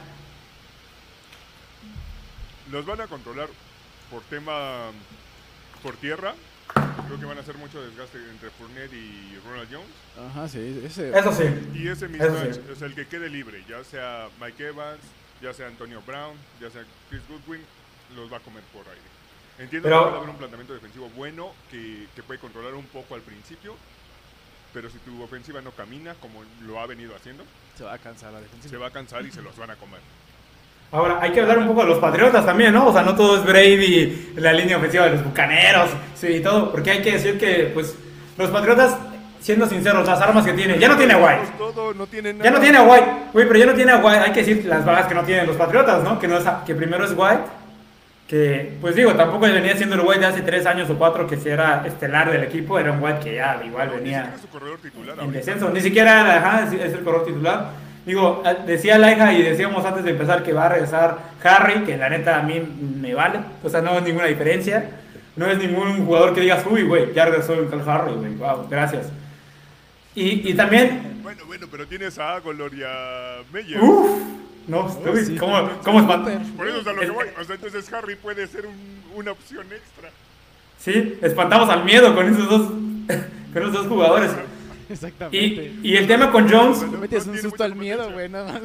Los van a controlar por tema por tierra. Creo que van a hacer mucho desgaste entre Fournette y Ronald Jones.
Ajá, sí, ese...
Eso sí.
Y ese mismatch,
sí.
o sea, el que quede libre, ya sea Mike Evans, ya sea Antonio Brown, ya sea Chris Goodwin, los va a comer por aire. Entiendo
Pero-
que puede haber un planteamiento defensivo bueno que, que puede controlar un poco al principio, pero si tu ofensiva no camina como lo ha venido haciendo,
Se va a cansar la
se
defensiva.
va a cansar y se los van a comer.
Ahora, hay que hablar un poco de los Patriotas también, ¿no? O sea, no todo es Brady, la línea ofensiva de los Bucaneros, sí, y todo. Porque hay que decir que, pues, los Patriotas, siendo sinceros, las armas que tienen, ya no tiene a White.
Todo, no tiene nada.
Ya no tiene a White, güey, pero ya no tiene a White. Hay que decir las bajas que no tienen los Patriotas, ¿no? Que, no es que primero es White, que, pues digo, tampoco venía siendo el White de hace tres años o cuatro que si era estelar del equipo, era un White que ya igual
No, ni
venía
siquiera es su corredor titular
en
ahorita.
descenso. Ni siquiera ajá, es es el corredor titular. Digo, eh, decía Laija y decíamos antes de empezar que va a regresar Harry, que la neta a mí me vale. O sea, no es ninguna diferencia. No es ningún jugador que digas, uy, güey, ya regresó el Harry, güey. Wow, gracias. Y, y también,
Bueno, bueno, pero tienes a Agolor y a Meyer.
uff, no, uy,
sí,
¿cómo, cómo espanta-
Por eso es a lo que
Es-
voy. O sea, entonces Harry puede ser un- una opción extra.
Sí, espantamos al miedo con esos dos, con esos dos jugadores.
Exactamente.
Y, y el tema con Jones,
Le metes un susto al miedo, güey, nada más.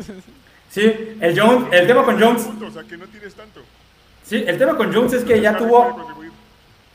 sí, el Jones, el tema con Jones,
Punto, o sea, que no tienes tanto.
sí, el tema con Jones es que ya tuvo.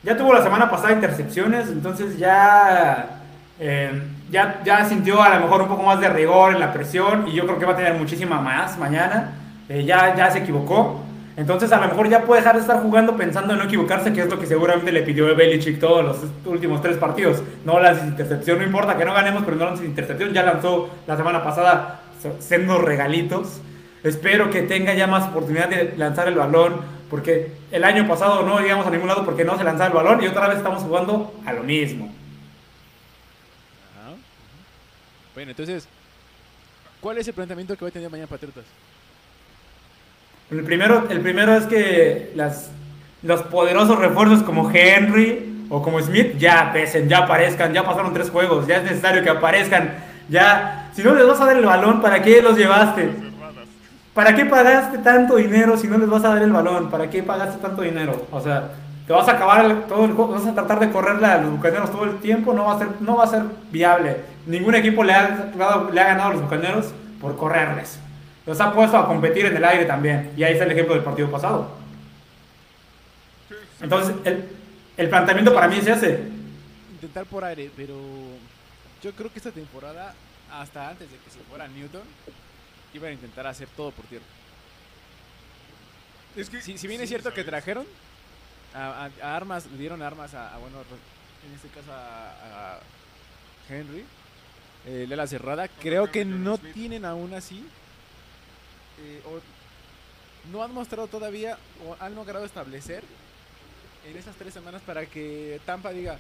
Ya tuvo la semana pasada intercepciones, entonces ya, eh, ya, ya sintió a lo mejor un poco más de rigor en la presión y yo creo que va a tener muchísima más mañana. Eh, ya, ya se equivocó. Entonces a lo mejor ya puede dejar de estar jugando pensando en no equivocarse, que es lo que seguramente le pidió Belichick todos los últimos tres partidos. No lances intercepción, no importa que no ganemos, pero no lances intercepción. Ya lanzó la semana pasada siendo regalitos. Espero que tenga ya más oportunidad de lanzar el balón, porque el año pasado no llegamos a ningún lado porque no se lanzaba el balón y otra vez estamos jugando a lo mismo.
Bueno, entonces, ¿cuál es el planteamiento que va a tener mañana Patriotas?
El primero, el primero es que los poderosos refuerzos como Henry o como Smith ya pesen, ya aparezcan, ya pasaron tres juegos, ya es necesario que aparezcan. Ya, si no les vas a dar el balón, ¿para qué los llevaste? ¿para qué pagaste tanto dinero si no les vas a dar el balón? ¿Para qué pagaste tanto dinero? O sea, te vas a acabar todo el juego, vas a tratar de correrle a los bucaneros todo el tiempo, no va a ser, no va a ser viable. Ningún equipo le ha, le ha ganado a los bucaneros por correrles. Los ha puesto a competir en el aire también. Y ahí está el ejemplo del partido pasado. Entonces, el, el planteamiento para mí es ese.
Intentar por aire, pero yo creo que esta temporada, hasta antes de que se fuera Newton, iban a intentar hacer todo por tierra.
Es que
Si, si bien
sí,
es cierto que trajeron a, a- a armas, le dieron armas a, a, bueno, en este caso a, a Henry, eh, Lela Cerrada, creo que no tienen aún así, eh, o no han mostrado todavía, o han logrado establecer en estas tres semanas para que Tampa diga,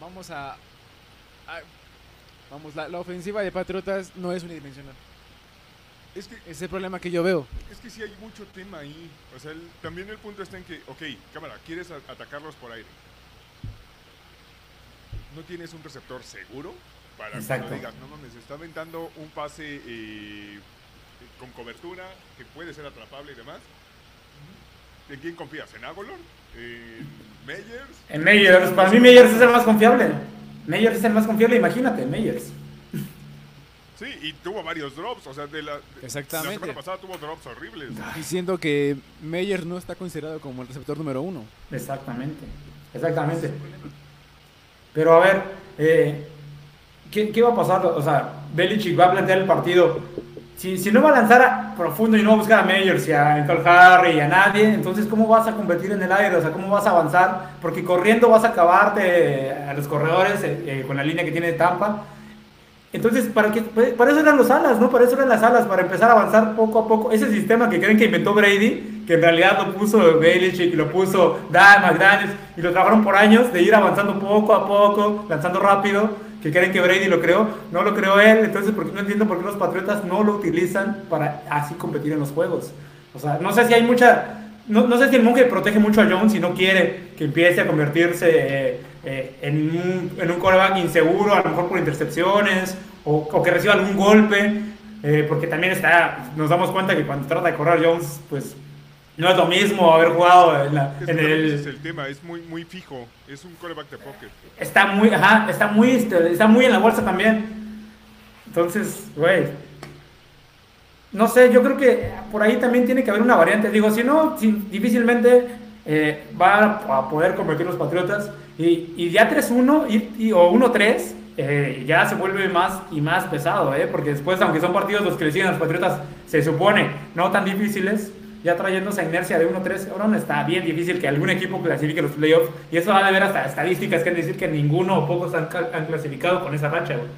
vamos a... a- vamos, la, la ofensiva de Patriotas no es unidimensional.
Es que
Ese es el problema que yo veo.
Es que sí hay mucho tema ahí. O sea, el- también el punto está en que, ok, cámara, quieres a- atacarlos por aire. No tienes un receptor seguro para que no digas, no mames, está aventando un pase eh, con cobertura que puede ser atrapable y demás. ¿En quién confías? ¿En Agolor? ¿En Meyers?
En Meyers, para mí Meyers es el más confiable. Meyers es el más confiable, imagínate, Meyers.
Sí, y tuvo varios drops. O sea, de la,
Exactamente.
la semana pasada tuvo drops horribles.
Diciendo que Meyer no está considerado como el receptor número uno.
Exactamente, exactamente. Pero a ver, eh, ¿qué, qué va a pasar? O sea, Belichick va a plantear el partido. Si, si no va a lanzar a profundo y no va a buscar a Meyers y a Michael Harry y a nadie, entonces ¿cómo vas a competir en el aire? O sea, ¿cómo vas a avanzar? Porque corriendo vas a acabarte a los corredores eh, eh, con la línea que tiene Tampa. Entonces, ¿para, qué? para eso eran los alas, ¿no? Para eso eran las alas, para empezar a avanzar poco a poco. Ese sistema que creen que inventó Brady, que en realidad lo puso Belichick y lo puso Dan McDaniels y lo trabajaron por años de ir avanzando poco a poco, lanzando rápido, que creen que Brady lo creó, no lo creó él. Entonces, ¿por qué no entiendo por qué los Patriotas no lo utilizan para así competir en los juegos? O sea, no sé si hay mucha... No, no sé si el monje protege mucho a Jones y no quiere que empiece a convertirse eh, eh, en, un, en un quarterback inseguro, a lo mejor por intercepciones, o, o que reciba algún golpe, eh, porque también está, nos damos cuenta que cuando trata de correr Jones, pues no es lo mismo haber jugado en, la-
Es
en
ese es
el...
el tema, es muy, muy fijo. Es un coreback de pocket.
Está muy, ajá, está muy, este, está muy en la bolsa también. Entonces, güey, no sé, yo creo que por ahí también tiene que haber una variante. Digo, si no, si- difícilmente eh, va a poder convertir los Patriotas. Y, y ya 3-1 y, y- o 1-3 eh, ya se vuelve más y más pesado, ¿eh? porque después, aunque son partidos los que le siguen a los Patriotas, se supone no tan difíciles, ya trayendo esa inercia de 1-3, ahora no está bien difícil que algún equipo clasifique los playoffs. Y eso va a ver hasta estadísticas que han de decir que ninguno o pocos han, ca- han clasificado con esa racha, güey.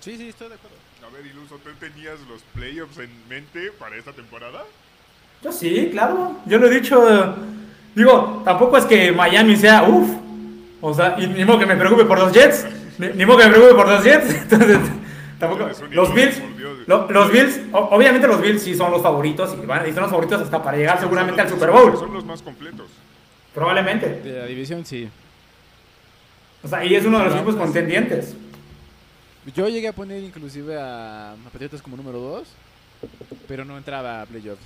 Sí, sí, estoy de acuerdo.
A ver, Iluso, ¿tú tenías los playoffs en mente para esta temporada?
Yo sí, claro. Yo lo he dicho. Digo, tampoco es que Miami sea uff. O sea, y ni modo que me preocupe por los Jets. Ni, ni modo que me preocupe por los Jets. Entonces, tampoco. Los Bills. Lo- los Bills, obviamente los Bills sí son los favoritos y, van, y son los favoritos hasta para llegar seguramente al
Son
Super
los-
Bowl.
Son los más completos.
Probablemente.
De la división, sí.
O sea, y es uno de los equipos contendientes.
Yo llegué a poner inclusive a, a Patriotas como número 2, pero no entraba a playoffs.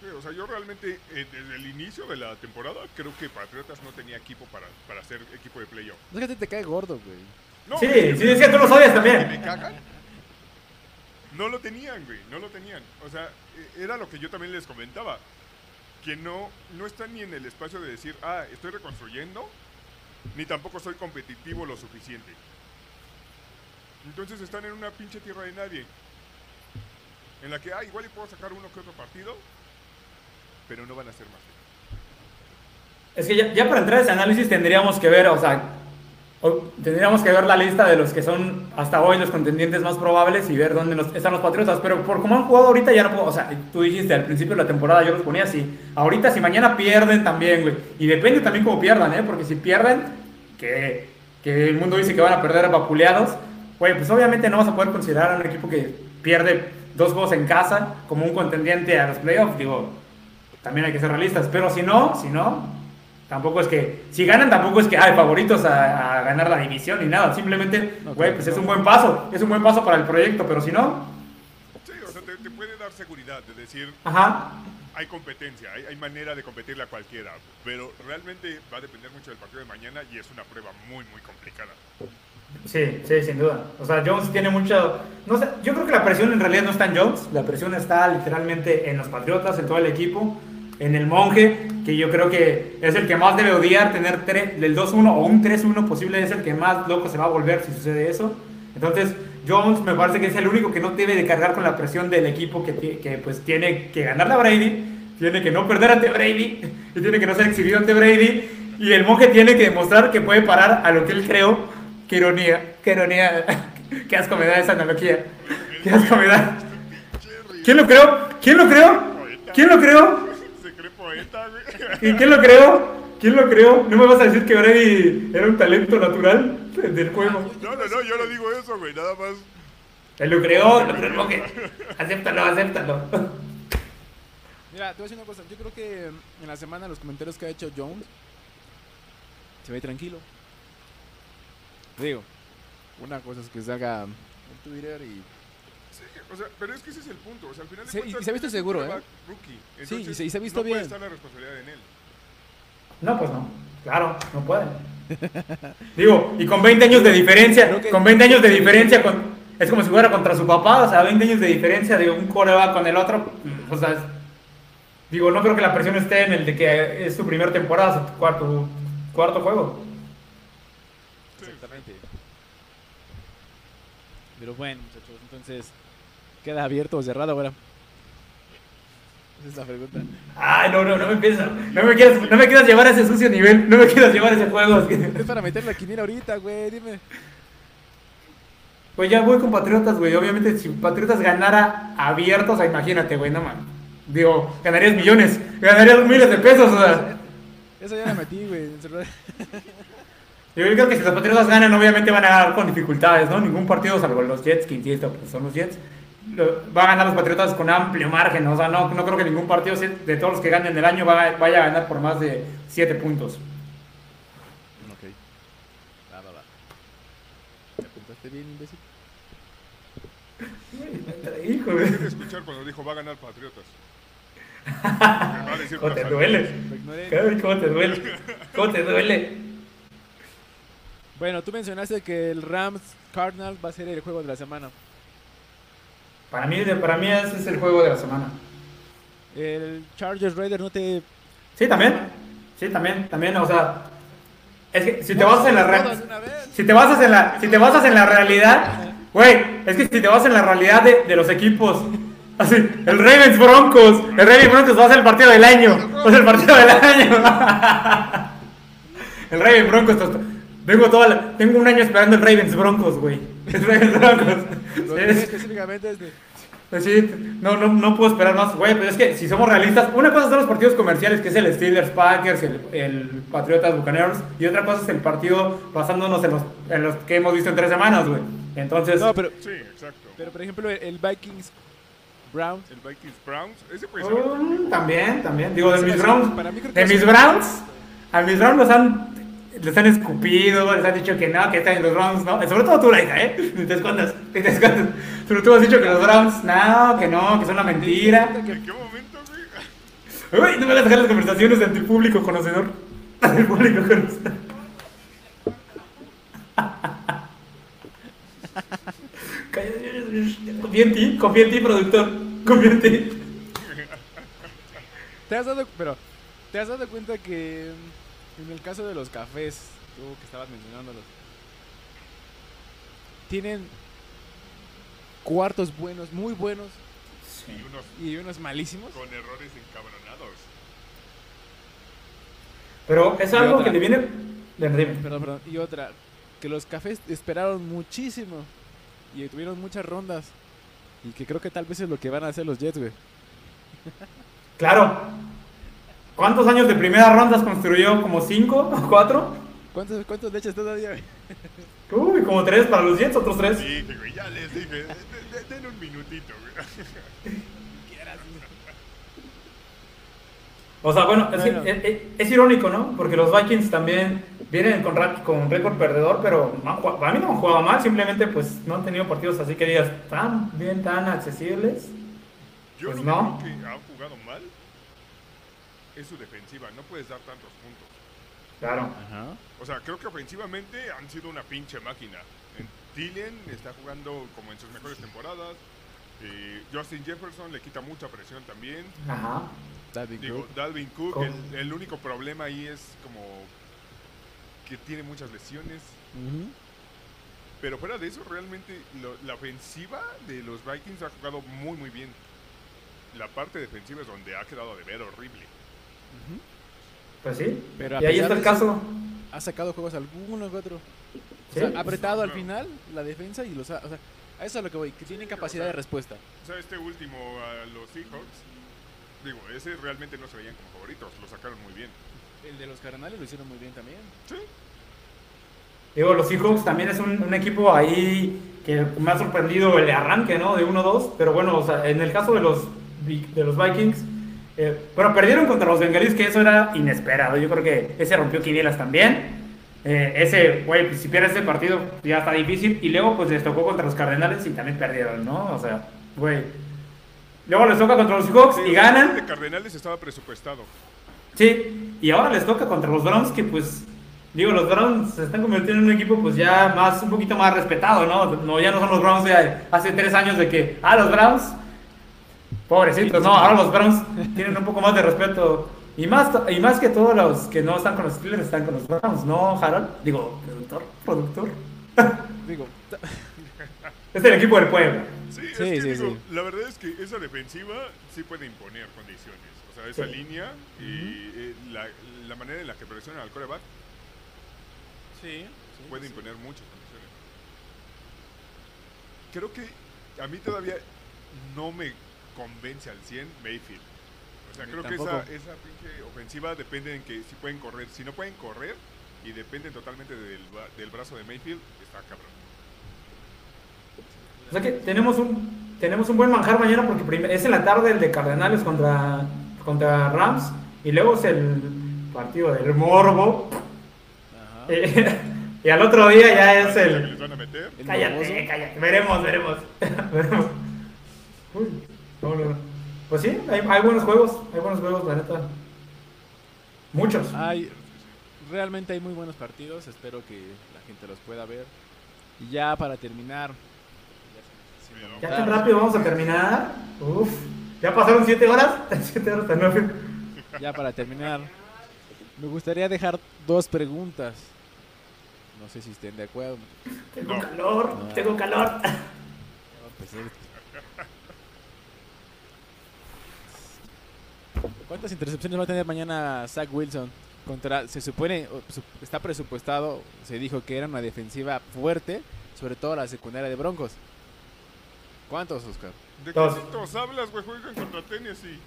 Sí, o sea, yo realmente, eh, desde el inicio de la temporada, creo que Patriotas no tenía equipo para, para ser equipo de playoff.
No es que te cae gordo, güey.
No,
Sí,
es
sí, es que tú los odias
que
también.
me cagan. No lo tenían, güey, no lo tenían. O sea, eh, era lo que yo también les comentaba. Que no, no están ni en el espacio de decir, ah, estoy reconstruyendo, ni tampoco soy competitivo lo suficiente. Entonces están en una pinche tierra de nadie. En la que, ah, igual y puedo sacar uno que otro partido, pero no van a ser más.
Es que ya, ya para entrar a ese análisis tendríamos que ver, o sea, tendríamos que ver la lista de los que son hasta hoy los contendientes más probables y ver dónde nos- están los Patriotas. Pero por cómo han jugado ahorita ya no puedo, o sea, tú dijiste al principio de la temporada yo los ponía así. Ahorita si mañana pierden también, güey. Y depende también cómo pierdan, ¿eh? Porque si pierden, que, que el mundo dice que van a perder vapuleados, güey, pues obviamente no vas a poder considerar a un equipo que pierde dos juegos en casa como un contendiente a los playoffs. Digo, también hay que ser realistas. Pero si no, si no, tampoco es que, si ganan, tampoco es que hay favoritos a, a ganar la división ni nada. Simplemente,
No,
güey,
claro,
pues es un buen paso, es un buen paso para el proyecto. Pero si no,
Sí, o sea, te te puede dar seguridad de decir,
Ajá.
hay competencia, hay, hay manera de competirle a cualquiera, pero realmente va a depender mucho del partido de mañana y es una prueba muy, muy complicada.
Sí, sí, sin duda. O sea, Jones tiene mucho... No sé, yo creo que la presión en realidad no está en Jones, la presión está literalmente en los Patriotas, en todo el equipo, en el monje, que yo creo que es el que más debe odiar tener tre- el 2-1 o un 3-1 posible, es el que más loco se va a volver si sucede eso. Entonces, Jones me parece que es el único que no debe de cargar con la presión del equipo que, que pues tiene que ganarle a Brady, tiene que no perder ante Brady y tiene que no ser exhibido ante Brady. Y el monje tiene que demostrar que puede parar a lo que él creó. Qué ironía, qué ironía. Qué asco me da esa analogía. Qué asco me da. ¿Quién lo creó? ¿Quién lo creó? ¿Quién lo creó?
Se güey.
¿Y quién lo creó? ¿Quién lo creó? ¿No me vas a decir que Brady era un talento natural del juego?
No, no, no, yo no digo eso, güey, nada más.
Él lo creó, lo creó el monje. Acéptalo, acéptalo.
Mira, te voy a decir una cosa. Yo creo que en la semana los comentarios que ha hecho Jones se ve tranquilo. Digo, una cosa es que salga en Twitter y.
O sea, pero es que ese es el punto. O sea, al final de
Sí, y
cuentas,
se ha visto seguro, ¿eh?
Rookie.
Sí, y se- y se ha visto
no
bien.
puede estar la responsabilidad en él.
No, pues no. Claro, no puede. Digo, y con 20 años de diferencia,
que-
con 20 años de diferencia, con, es como si fuera contra su papá, o sea, 20 años de diferencia de un coreback con el otro, o sea, es- digo, no creo que la presión esté en el de que es su primera temporada, su cuarto, cuarto juego.
Exactamente. Pero bueno, muchachos, entonces. ¿Queda abierto o cerrado ahora? Esa es la pregunta.
Ay, no, no, no me empieces, no me quieras, no me quieras llevar a ese sucio nivel, no me quieras llevar a ese juego. es
para meter la quiniela ahorita, güey, dime.
Pues ya voy con Patriotas, güey. Obviamente, si Patriotas ganara abiertos, o sea, imagínate, güey, no man. Digo, ganarías millones, ganarías miles de pesos, o sea.
Eso ya la metí, güey.
Yo creo que si los Patriotas ganan, obviamente van a ganar con dificultades, ¿no? Ningún partido, salvo los Jets, que insisto, pues son los Jets, lo- va a ganar los Patriotas con amplio margen. O sea, no, no creo que ningún partido de todos los que ganen el año va- vaya a ganar por más de 7 puntos.
Ok. Va, va, va. ¿Te apuntaste bien, imbécil?
Hijo,
Dejé de
güey.
escuchar cuando dijo va a ganar Patriotas. Me va a decir
¿Cómo te duele? ¿Cómo te duele? ¿Cómo te duele?
Bueno, tú mencionaste que el Rams Cardinals va a ser el juego de la semana.
Para mí, para mí ese es el juego de la semana.
El Chargers Raider no te.
Sí, también. Sí, también, también, o sea, es que si te basas en la realidad, si te basas en la, si te basas en la realidad, güey, es que si te basas en la realidad de, de los equipos, así, el Ravens Broncos, el Ravens Broncos va a ser el partido del año, va a ser el partido del año. El Ravens Broncos, vengo toda la- tengo un año esperando el Ravens Broncos, güey.
Lo que
es-
específicamente es de.
pues sí, no, no, no puedo esperar más, güey, pero es que si somos realistas, una cosa son los partidos comerciales, que es el Steelers Packers, el, el Patriotas Bucaneros, y otra cosa es el partido basándonos en los, en los que hemos visto en tres semanas, güey. Entonces,
No, pero,
Sí, exacto.
pero por ejemplo, el, Vikings Browns.
El Vikings Browns, ese puede ser.
um, también, también, digo, de mis Browns,
para mí creo que
de mis Browns, a mis Browns los han, les han escupido, les han dicho que no, que están en los Browns, no, sobre todo tú, Laika, ¿eh? Ni te escondas, ni te escondas. Pero tú has dicho que los Browns, no, que no, que son una mentira.
¿En qué momento, güey?
Uy, no me hagas dejar las conversaciones ante el público conocedor. Ante el público conocedor. Cállate, Confía en ti, confía en ti, productor. Confía en ti.
¿Te has dado, pero, ¿te has dado cuenta que en el caso de los cafés, tú que estabas mencionándolos, tienen cuartos buenos, muy buenos,
Y unos
y unos malísimos?
con errores encabronados.
Pero es
Y
algo
otra.
que le viene.
Perdón, perdón. Y otra, que los cafés esperaron muchísimo y tuvieron muchas rondas. Y que creo que tal vez es lo que van a hacer los Jets, güey.
Claro. ¿Cuántos años de primera ronda construyó? ¿Como cinco o cuatro?
¿Cuántos, cuántos leches todavía?
Uy, como tres para los Jets, otros tres.
Dije, güey, ya les dije. de- de- Den un minutito, güey.
O sea, bueno, es, que
Bueno.
es, es- es irónico, ¿no? Porque los Vikings también vienen con, con récord perdedor, pero no han jugado- para mí no han jugado mal, simplemente pues no han tenido partidos así que digas tan bien, tan accesibles.
Yo
Pues no.
creo que han jugado mal es su defensiva. No puedes dar tantos puntos.
Claro.
Ajá.
O sea, creo que ofensivamente han sido una pinche máquina. En Tillen está jugando como en sus mejores temporadas. Eh, Justin Jefferson le quita mucha presión también.
Ajá.
Dalvin
Digo,
Cook.
Dalvin Cook, el, el único problema ahí es como que tiene muchas lesiones. Pero fuera de eso, realmente lo- la ofensiva de los Vikings ha jugado muy, muy bien. La parte defensiva es donde ha quedado de ver horrible.
Pues sí.
Pero
y ahí está el caso.
Ha sacado juegos algunos que otro. O
Sí.
sea, ha apretado al final la defensa y los ha, o sea, a eso es a lo que voy, que tienen capacidad de respuesta.
O sea, este último a los Seahawks, digo, ese realmente no se veían como favoritos, lo sacaron muy bien.
El de los Cardenales lo hicieron muy bien también.
Sí,
Digo, los Seahawks también es un, un equipo ahí que me ha sorprendido el arranque, ¿no? De 1-2. Pero bueno, o sea, en el caso de los, de los Vikings, eh, bueno, perdieron contra los Bengalíes, que eso era inesperado. Yo creo que ese rompió quinielas también. Eh, ese, güey, pues, si pierdes ese partido ya está difícil. Y luego, pues les tocó contra los Cardenales y también perdieron, ¿no? O sea, güey. Luego les toca contra los Seahawks y
El
ganan.
de Cardenales estaba presupuestado.
Sí, y ahora les toca contra los Browns, que pues, digo, los Browns se están convirtiendo en un equipo pues ya más, un poquito más respetado, ¿no? No, ya no son los Browns de hace tres años de que, ah, los Browns, pobrecitos, no, ahora los Browns tienen un poco más de respeto. Y más, y más que todos los que no están con los Steelers están con los Browns, ¿no, Harold? Digo, productor, productor.
Digo,
Es el equipo del pueblo.
Sí, es
Sí,
que
sí,
digo,
sí.
la verdad es que esa defensiva sí puede imponer condiciones. O sea, esa
Sí.
línea y eh, la, la manera en la que presionan al coreback
sí,
puede imponer muchas condiciones. Creo que a mí todavía no me convence al 100 Mayfield. O sea, creo que esa, esa pinche ofensiva depende en que si pueden correr. Si no pueden correr y dependen totalmente del, ba- del brazo de Mayfield, está cabrón.
O sea que tenemos un, tenemos un buen manjar mañana porque es en la tarde el de Cardenales contra, contra Rams y luego es el partido del Morbo.
Ajá.
Eh, y al otro día ya es
que
el...
les van a meter.
Cállate, cállate. Veremos, veremos. veremos. Uy, no, no, no. Pues sí, hay, hay buenos juegos. Hay buenos juegos, la neta. Muchos.
Hay, realmente hay muy buenos partidos, espero que la gente los pueda ver. Y ya para terminar, ya
tan rápido vamos a terminar. Uf. ¿Ya pasaron 7 horas? 7 horas hasta 9.
Ya para terminar, me gustaría dejar dos preguntas. No sé si estén de acuerdo.
Tengo
No.
calor,
No.
tengo calor.
Vamos a empezar. ¿Cuántas intercepciones va a tener mañana Zach Wilson? Contra, se supone, está presupuestado, se dijo que era una defensiva fuerte, sobre todo la secundaria de Broncos. ¿Cuántos, Oscar?
¿De qué hablas, güey? Juegan contra Tennessee.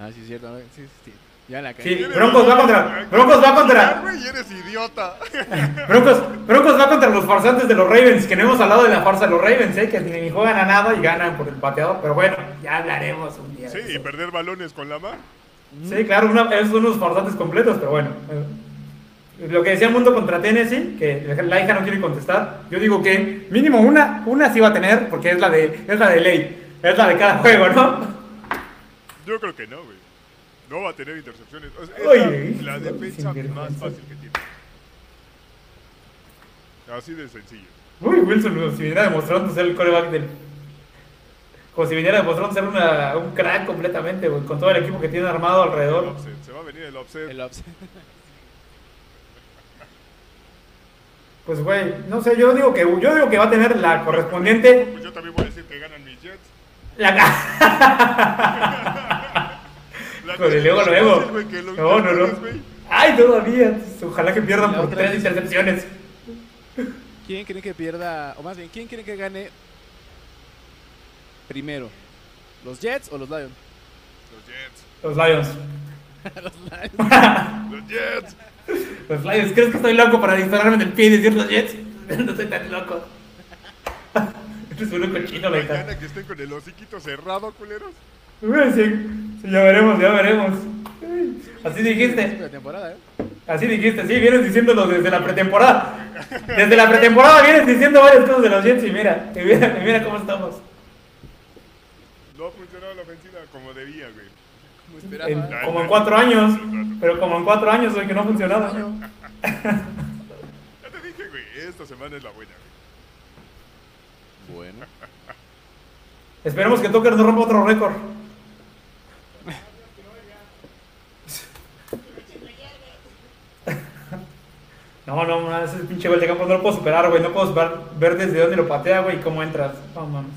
Ah, sí, es cierto. ¿no? Sí, sí, sí. Ya la
Sí,
caí.
Broncos va contra. Broncos va contra.
eres idiota.
Broncos, Broncos va contra los farsantes de los Ravens. Que no hemos hablado de la farsa de los Ravens, ¿eh? Que ni juegan a nada y ganan por el pateador. Pero bueno, ya hablaremos un día.
Sí,
de
y perder balones con la mano.
Sí, claro, una, esos son unos farsantes completos, pero bueno. eh, Lo que decía Mundo contra Tennessee, que la hija no quiere contestar. Yo digo que mínimo una, una sí va a tener, porque es la de, es la de ley. Es la de cada juego, ¿no?
Yo creo que no, güey. No va a tener intercepciones. O sea, es
Oye,
la, defensa más fácil que tiene. Así de sencillo.
Uy, Wilson, como si viniera demostrando ser el coreback del. Como si viniera demostrando ser una, un crack completamente, güey, con todo el equipo que tiene armado
El
alrededor.
offset. Se va a venir el offset.
El offset.
Pues, güey, no sé, yo digo que yo digo que va a tener la correspondiente.
Pues yo también voy a decir que ganan mis Jets.
La,
Fácil, güey, que los
No, no, no. Ay, todavía. Ojalá que pierdan por tres intercepciones.
¿Quién cree que pierda, o más bien, quién cree que gane primero? ¿Los Jets o los Lions?
Los Jets.
Los Lions.
los Lions.
Los Jets.
Los Lions. ¿Crees que estoy loco para dispararme en el pie y decir los Jets? No estoy tan loco. Eres un cochino, la.
Mañana que estén con el hociquito cerrado, culeros.
Ya veremos, ya veremos. Así dijiste,
¿eh?
así dijiste, sí, vienes diciéndolo desde la pretemporada. Desde la pretemporada vienes diciendo varias cosas de los Jets y mira, y mira, y mira cómo estamos.
No ha funcionado la ofensiva como debía, güey.
Como esperaba.
En- como en cuatro años. Pero como en cuatro años, güey, que no ha funcionado.
Ya te dije, güey, esta semana es la buena, güey.
Bueno.
Esperemos que Tucker no rompa otro récord. No, no, no, ese pinche gol de campo no lo puedo superar, güey. No puedo ver, ver desde dónde lo patea, güey, y cómo entras. No mames.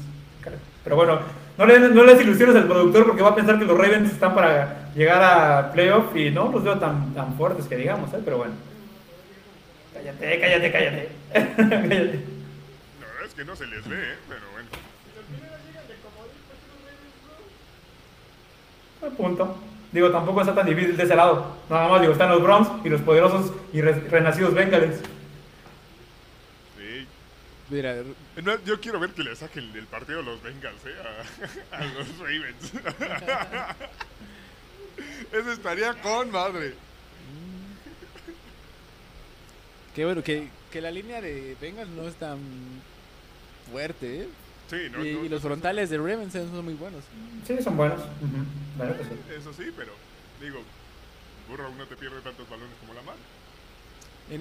Pero bueno, no le, no le des ilusiones al productor porque va a pensar que los Ravens están para llegar a playoff y no los veo tan, tan fuertes que digamos, ¿eh? Pero bueno. Cállate, cállate, cállate. cállate.
La verdad es que no se les ve, ¿eh? Pero bueno.
A punto. Digo, tampoco está tan difícil de ese lado. Nada más, digo, están los Browns y los poderosos y re- renacidos Bengals.
Sí.
Mira,
No, yo quiero ver que le saquen el partido a los Bengals, ¿eh? A, a los Ravens. Eso estaría con madre.
qué bueno, que, que la línea de Bengals no es tan fuerte, ¿eh?
Sí, no,
y,
no-
y los frontales de Ravens son muy buenos.
Sí, son buenos. Claro que sí.
Eso sí, pero digo, Burrow no te pierde tantos balones como la mano.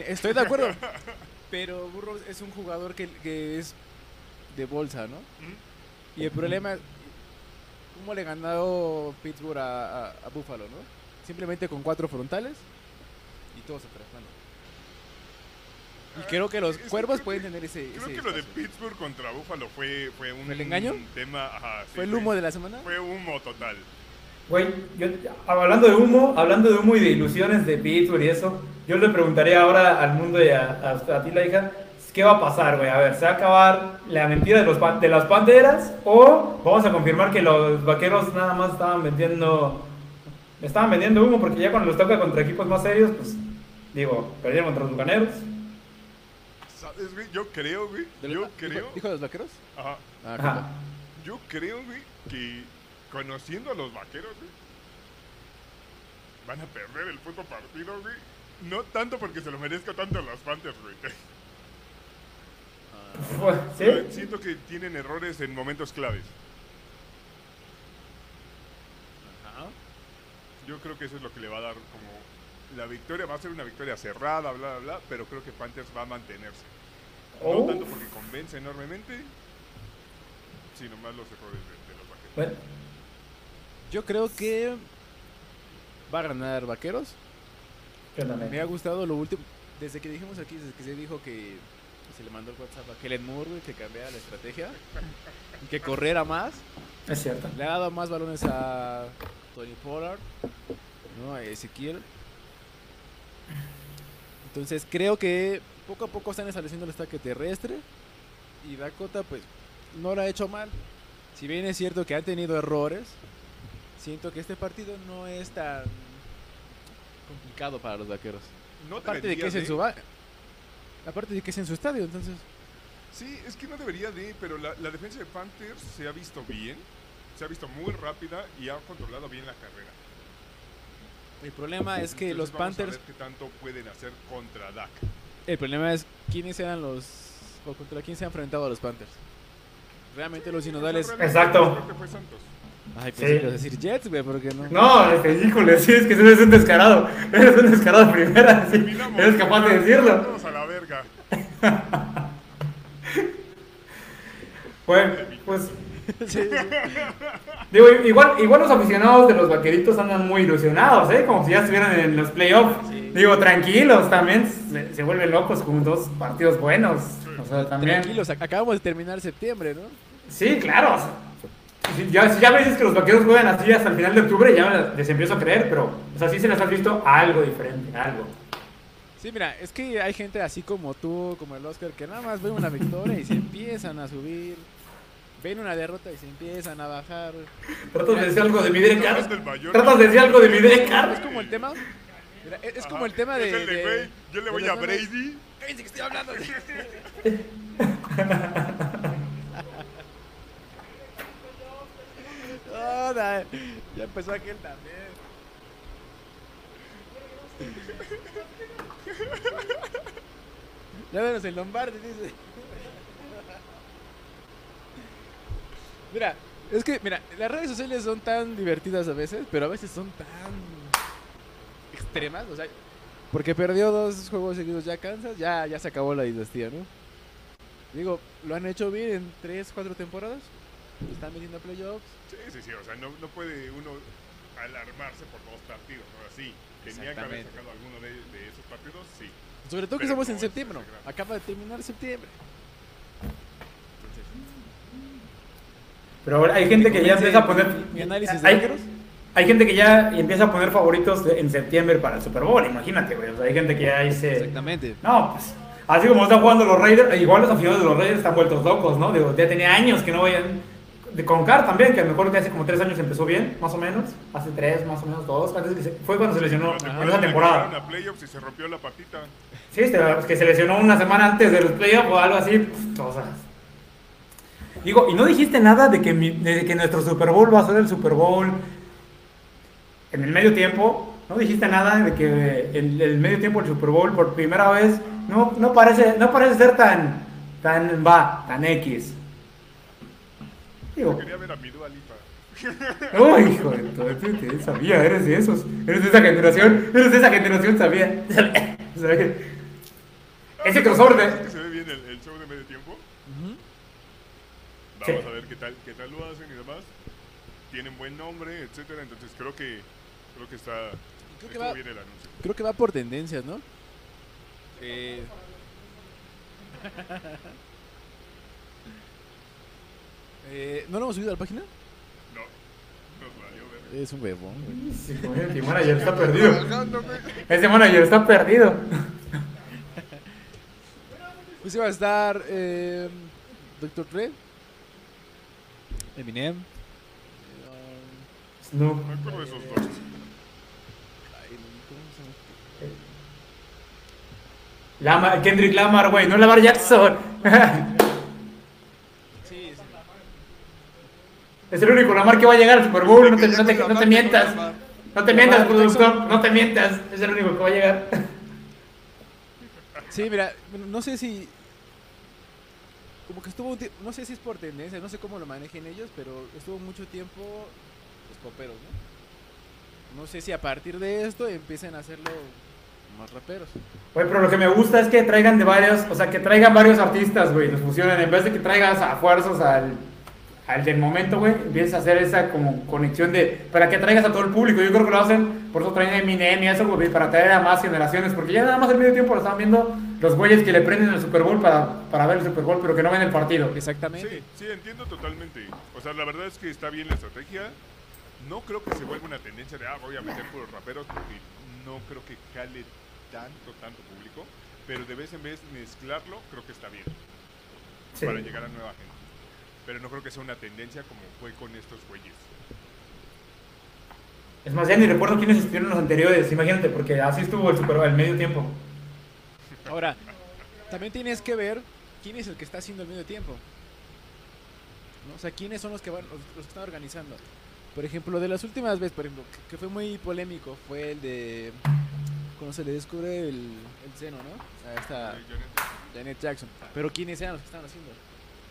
Estoy de acuerdo. pero Burrow es un jugador que, que es de bolsa, ¿no? Y el problema es cómo le ganó Pittsburgh a, a, a Buffalo, ¿no? Simplemente con cuatro frontales y todos atrás. mano. Y creo que los
Es
cuervos pueden
que-
tener ese.
Creo
ese
que lo de. Pittsburgh contra Buffalo fue, fue un
¿Fue el engaño?
tema. Ajá, sí,
¿Fue el
fue-
humo de la semana?
Fue humo total.
Güey, yo, hablando de humo, hablando de humo y de ilusiones de Pittsburgh y eso, yo le preguntaría ahora al mundo y a, a, a ti, la hija, ¿qué va a pasar, güey? A ver, ¿se va a acabar la mentira de, los, pan- de las panteras o vamos a confirmar que los vaqueros nada más estaban vendiendo, estaban vendiendo humo porque ya cuando los toca contra equipos más serios, pues, digo, perdieron contra los bucaneros.
¿Sabes, güey? Yo creo, güey.
¿De los-
Yo
dijo-
creo.
¿Dijo de los vaqueros?
Ajá.
Ah,
Ajá.
Yo creo, güey, que conociendo a los vaqueros, güey, van a perder el puto partido, güey. No tanto porque se lo merezca tanto los Panthers, güey.
¿Sí?
Siento que tienen errores en momentos claves.
Ajá.
Yo creo que eso es lo que le va a dar como la victoria. Va a ser una victoria cerrada, bla, bla, bla, pero creo que Panthers va a mantenerse.
Oh.
No tanto porque convence enormemente, sino más los errores de, de los vaqueros.
Bueno,
Yo creo que va a ganar vaqueros.
yo también.
Me ha gustado lo último. Desde que dijimos aquí, desde que se dijo que se le mandó el WhatsApp a Kellen Moore, que cambiara la estrategia. y que corriera más.
Es cierto.
Le ha dado más balones a Tony Pollard, ¿no? A Ezequiel. Entonces creo que poco a poco están estableciendo el ataque terrestre. Y Dakota, pues, no lo ha hecho mal. Si bien es cierto que han tenido errores, siento que este partido no es tan complicado para los vaqueros.
No
Aparte de que es en su ba- aparte de que es en su estadio, entonces
Sí, es que no debería de, pero la, la defensa de Panthers se ha visto bien, se ha visto muy rápida y ha controlado bien la carrera.
El problema es que
Entonces
los
vamos a
Panthers
ver qué tanto pueden hacer contra Dak.
El problema es quiénes eran los. o contra quién se han enfrentado a los Panthers. Realmente los sinodales.
Exacto.
creo que fue Santos.
Ay,
Sí.
pensé a decir Jets, güey, ¿por qué no?
No, es que, híjole, sí, es que eres un descarado. Eres un descarado de primera, sí.
Terminamos.
Eres capaz de decirlo.
Vamos a la verga.
Bueno, pues,
Sí,
digo, igual, igual los aficionados de los vaqueritos andan muy ilusionados, ¿eh? Como si ya estuvieran en los playoffs.
Sí.
Digo, tranquilos, también se, se vuelven locos con dos partidos buenos. O sea, también.
Tranquilos, ac- acabamos de terminar septiembre, ¿no?
Sí, claro. si ya, si ya me dices que los vaqueros juegan así hasta el final de octubre, ya les empiezo a creer, pero, o sea, sí se les has visto algo diferente, algo.
Sí, mira, es que hay gente así como tú, como el Oscar, que nada más ven una victoria y se empiezan a subir. Ven una derrota y se empiezan a bajar.
Tratas de decir algo de mi
mayor.
Tratas de decir algo de mi Derek Carr.
Es como el tema. mira, es, es como el tema de.
Es el de,
de-
güey, yo le voy a. Brady.
Cállense que estoy hablando. No, da- ya empezó aquel también. Ya venos el Lombardi, dice. Mira, Es que, mira, las redes sociales son tan divertidas a veces, pero a veces son tan extremas. O sea, porque perdió dos juegos seguidos ya Kansas, ya, ya se acabó la dinastía, ¿no? Digo, lo han hecho bien en tres, cuatro temporadas. Están metiendo a playoffs.
Sí, sí, sí. O sea, no, no puede uno alarmarse por dos partidos. Ahora sí, tenía que haber sacado alguno de, de esos partidos, sí.
Sobre todo que estamos
no
en septiembre, ¿no? Acaba de terminar septiembre.
Pero ahora hay gente que ya empieza a poner.
mi análisis de
hay, hay gente que ya empieza a poner favoritos en septiembre para el Super Bowl, imagínate, güey. O sea, hay gente que ya dice.
Exactamente.
No, pues. Así como están jugando los Raiders, igual los aficionados de los Raiders están vueltos locos, ¿no? Digo, ya tenía años que no vayan. De con Carr también, que a lo mejor que hace como tres años empezó bien, más o menos. Hace tres, más o menos, dos. Antes que se- fue cuando se lesionó
La
en esa
la
temporada.
llegaron a playoffs y se rompió la patita.
Sí, este, que se lesionó una semana antes de los playoffs o algo así. pues, o sea. Digo, y no dijiste nada de que, mi- de que nuestro Super Bowl va a ser el Super Bowl en el medio tiempo. No dijiste nada de que el, el medio tiempo del Super Bowl por primera vez no, no, parece, no parece ser tan, tan va, tan X. Digo,
Quería ver a mi Dua Lipa.
Uy, hijo de todo, sabía, eres de esos, eres de esa generación, eres de esa generación, sabía, sabía, sabía. Ese crossover
¿Es
de...
que se ve bien el, el show de medio tiempo?
Sí.
Vamos a ver qué tal, qué tal lo hacen y demás. Tienen buen nombre, etcétera. Entonces creo que creo que está
Creo que va-
bien el anuncio.
Creo que va por tendencias, ¿no? Eh... eh, ¿No lo hemos subido a la página?
No.
Es un huevón, güey.
Sí, como el manager está perdido. Ese manager está perdido.
Pues iba a estar eh, Dr. Dre, Eminem,
No.
Me acuerdo de esos dos.
Kendrick Lamar, güey, no Lamar Jackson.
Sí, sí.
es el único Lamar que va a llegar al Super Bowl, no te, no no mientas. No te mientas, productor, no te mientas. Es el único que va a llegar.
Sí, mira, bueno, no sé si. Como que estuvo. No sé si es por tendencia, no sé cómo lo manejen ellos, pero estuvo mucho tiempo los poperos, ¿no? No sé si a partir de esto empiecen a hacerlo más raperos.
Güey, pero lo que me gusta es que traigan de varios, o sea, que traigan varios artistas, güey, los fusionen. En vez de que traigas a fuerzas al, al del momento, güey, empiezas a hacer esa como conexión de, para que traigas a todo el público. Yo creo que lo hacen, por eso traen a Eminem y eso, güey, para traer a más generaciones. Porque ya nada más el medio tiempo lo están viendo los güeyes que le prenden el Super Bowl para, para ver el Super Bowl, pero que no ven el partido.
Exactamente.
Sí, sí, entiendo totalmente. O sea, la verdad es que está bien la estrategia. No creo que se vuelva una tendencia de, ah, voy a meter puros raperos, porque no creo que cale tanto, tanto público. Pero de vez en vez mezclarlo, creo que está bien,
Sí.
para llegar a nueva gente. Pero no creo que sea una tendencia como fue con estos güeyes.
Es más, ya ni recuerdo quiénes estuvieron los anteriores, imagínate, porque así estuvo el Super Bowl, el medio tiempo.
Ahora, también tienes que ver quién es el que está haciendo el medio tiempo. ¿no? O sea, quiénes son los que van, los, los que están organizando. Por ejemplo, de las últimas veces, por ejemplo, que, que fue muy polémico, fue el de cuando se le descubre el, el seno, ¿no? A esta
Janet,
Jackson. Pero quiénes eran los que estaban haciendo.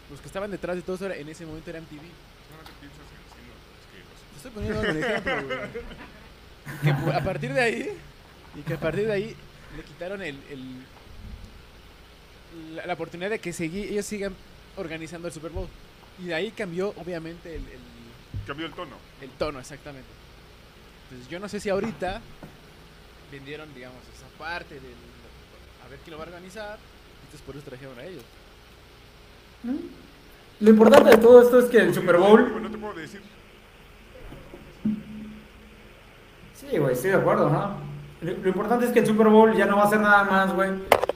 Los que estaban detrás de todo eso en ese momento eran TV. estoy poniendo un ejemplo, güey. Que a partir de ahí, y que a partir de ahí le quitaron el, el- la, la oportunidad de que segui- ellos sigan organizando el Super Bowl. Y de ahí cambió, obviamente, el, el-
Cambió el tono.
el tono, exactamente. Entonces yo no sé si ahorita vendieron, digamos, esa parte del... A ver quién lo va a organizar. Entonces por eso trajeron a ellos.
Lo importante de todo esto es que el Super Bowl
No te puedo decir.
Sí, güey, estoy de acuerdo, ¿no? Lo, importante es que el Super Bowl ya no va a ser nada más, güey,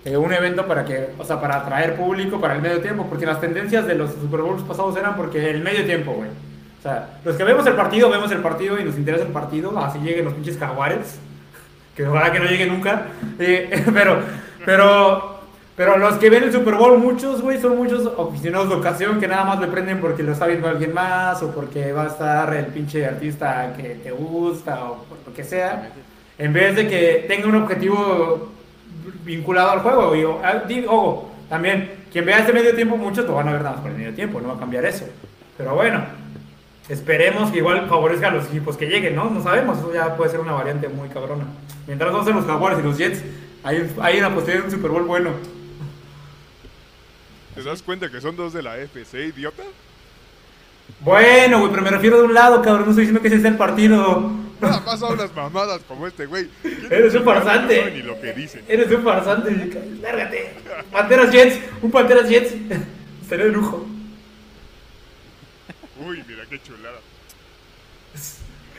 eh, un evento para que, o sea, para atraer público para el medio tiempo, porque las tendencias de los Super Bowls pasados eran porque el medio tiempo, güey. O sea, los que vemos el partido, vemos el partido y nos interesa el partido, así lleguen los pinches jaguares, que ojalá que no lleguen nunca, eh, pero, pero, pero los que ven el Super Bowl, muchos, güey, son muchos aficionados de ocasión que nada más le prenden porque lo está viendo alguien más o porque va a estar el pinche artista que te gusta o lo que sea, en vez de que tenga un objetivo vinculado al juego. Y, ah, ojo, también, quien vea este medio tiempo, muchos lo van a ver nada más por el medio tiempo, no va a cambiar eso. Pero bueno, Esperemos que igual favorezca a los equipos que lleguen, ¿no? No sabemos, eso ya puede ser una variante muy cabrona. Mientras no sean los Jaguares y los Jets, hay, hay una posibilidad de un Super Bowl bueno.
¿Te das cuenta que son dos de la FC, idiota?
Bueno, güey, pero me refiero de un lado, cabrón. No estoy diciendo que ese sea el partido.
Nada más hablas mamadas como este güey. ¿Quién
Eres un farsante.
Ni lo que dice.
Eres un farsante. Lárgate. Panteras Jets. Un Panteras Jets. Sería de lujo.
Uy, mira qué chulada.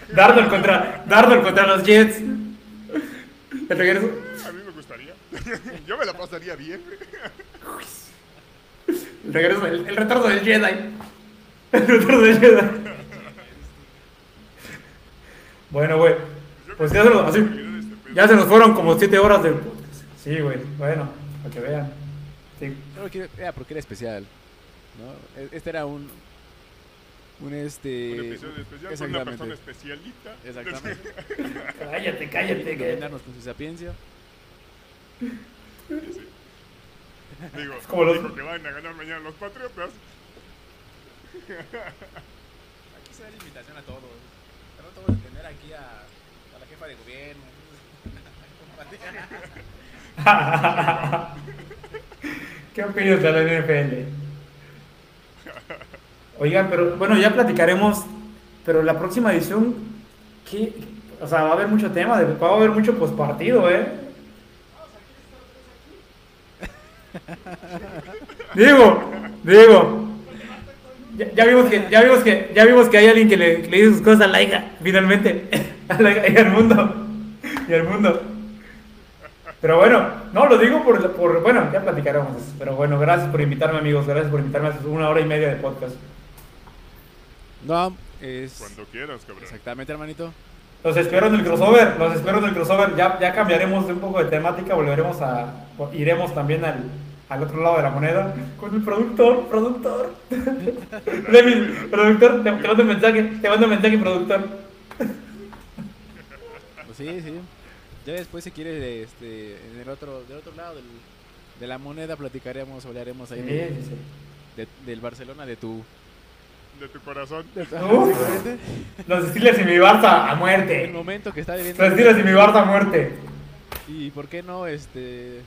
Darnold contra, Darnold contra los Jets. El regreso.
A mí me gustaría. Yo me la pasaría bien.
El regreso. El, el retorno del Jedi. El retorno del Jedi. Bueno, güey. Pues ya se, nos, así, ya se nos fueron como 7 horas del podcast. Sí, güey. Bueno, para que vean. Sí.
No, era porque era especial. ¿no? E- Este era un. Un este.
Un episodio especial con una
exactamente.
persona especialita.
Exactamente.
Cállate, cállate. que-
Brindarnos con su sapiencia.
Digo,
como los-
dijo que van a ganar mañana los Patriotas.
Aquí se da la invitación a todos. Pero no vamos a tener aquí a, a la jefa de gobierno.
¿Qué opinas de la NFL? Oigan, pero bueno, ya platicaremos, pero la próxima edición, ¿qué? O sea, va a haber mucho tema, va a haber mucho pospartido, ¿eh? Digo, digo, ya, vimos que, ya vimos que, ya vimos que hay alguien que le, que le dice sus cosas a la hija, finalmente, a la hija y al mundo, y al mundo. Pero bueno, no, lo digo por, por, bueno, ya platicaremos. eso. Pero bueno, gracias por invitarme, amigos. Gracias por invitarme a una hora y media de podcast.
No, es.
Cuando quieras, cabrón.
Exactamente, hermanito.
Los espero en el crossover. Los espero en el crossover. Ya, ya cambiaremos de un poco de temática. Volveremos a. Iremos también al, al otro lado de la moneda. Con el productor, productor. Levi, productor, te, te mando un mensaje. Te mando un mensaje, productor.
Pues sí, sí. Ya después, si quieres, este, en el otro, del otro lado del, de la moneda, platicaremos, hablaremos ahí
Sí,
de-
sí,
de- del Barcelona, de tu.
De tu corazón.
Uf. Los Steelers y mi Barça a
El
muerte.
momento que está viviendo.
Los Steelers y mi Barça a muerte.
Y por qué no, este.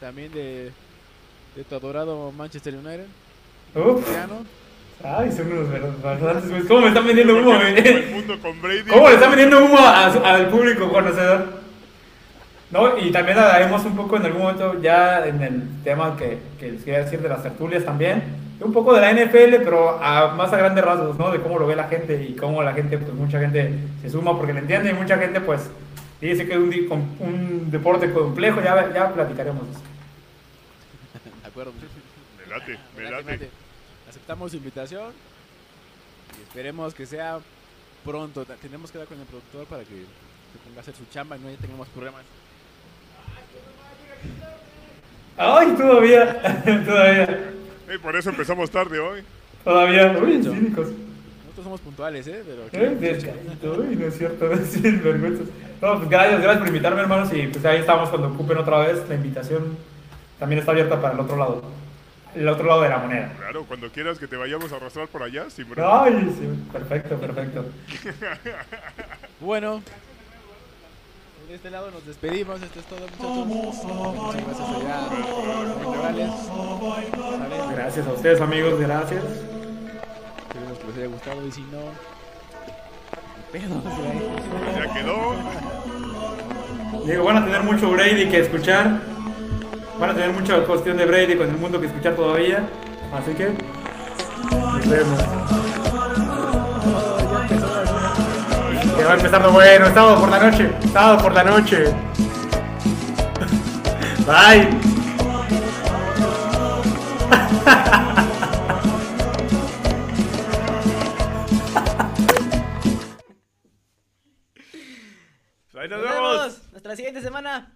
También de. De tu adorado Manchester United.
Uf.
Cristiano.
Ay, son unos verdaderos. ¿Cómo me están vendiendo humo,
el.
¿Cómo le están vendiendo humo al público conocedor? No, y también hablaremos un poco en algún momento ya en el tema que, que les quería decir de las tertulias también. Un poco de la NFL, pero a más a grandes rasgos, ¿no? De cómo lo ve la gente y cómo la gente, pues mucha gente se suma porque le entiende y mucha gente, pues, dice que es un, un deporte complejo. Ya, ya platicaremos de eso.
De acuerdo.
Me late, me
Adelante,
late.
adelante. Aceptamos su invitación. Y esperemos que sea pronto. Tenemos que dar con el productor para que se ponga a hacer su chamba y no tengamos problemas.
Ay, todavía, todavía,
por eso empezamos tarde hoy.
todavía. Uy, cínicos.
Nosotros somos puntuales, ¿eh? Pero
Eh, descarito, uy, no es cierto, sí, vergüenza. No, pues gracias, gracias por invitarme, hermanos, y pues ahí estamos cuando ocupen otra vez. La invitación también está abierta para el otro lado, el otro lado de la moneda.
Claro, cuando quieras que te vayamos a arrastrar por allá, sin problema.
Ay, sí, perfecto, perfecto.
Bueno. De este lado nos despedimos. Esto es todo, muchachos. Muchas gracias allá.
Gracias a ustedes, amigos, gracias.
Esperemos que les haya gustado y si no. sea,
Ya quedó.
Digo, van a tener mucho Brady que escuchar. Van a tener mucha cuestión de Brady con el mundo que escuchar todavía. Así que, nos vemos. Que va a empezar lo bueno, sábado por la noche, sábado por la noche. Bye.
Ahí
Nos vemos. Hasta la siguiente semana.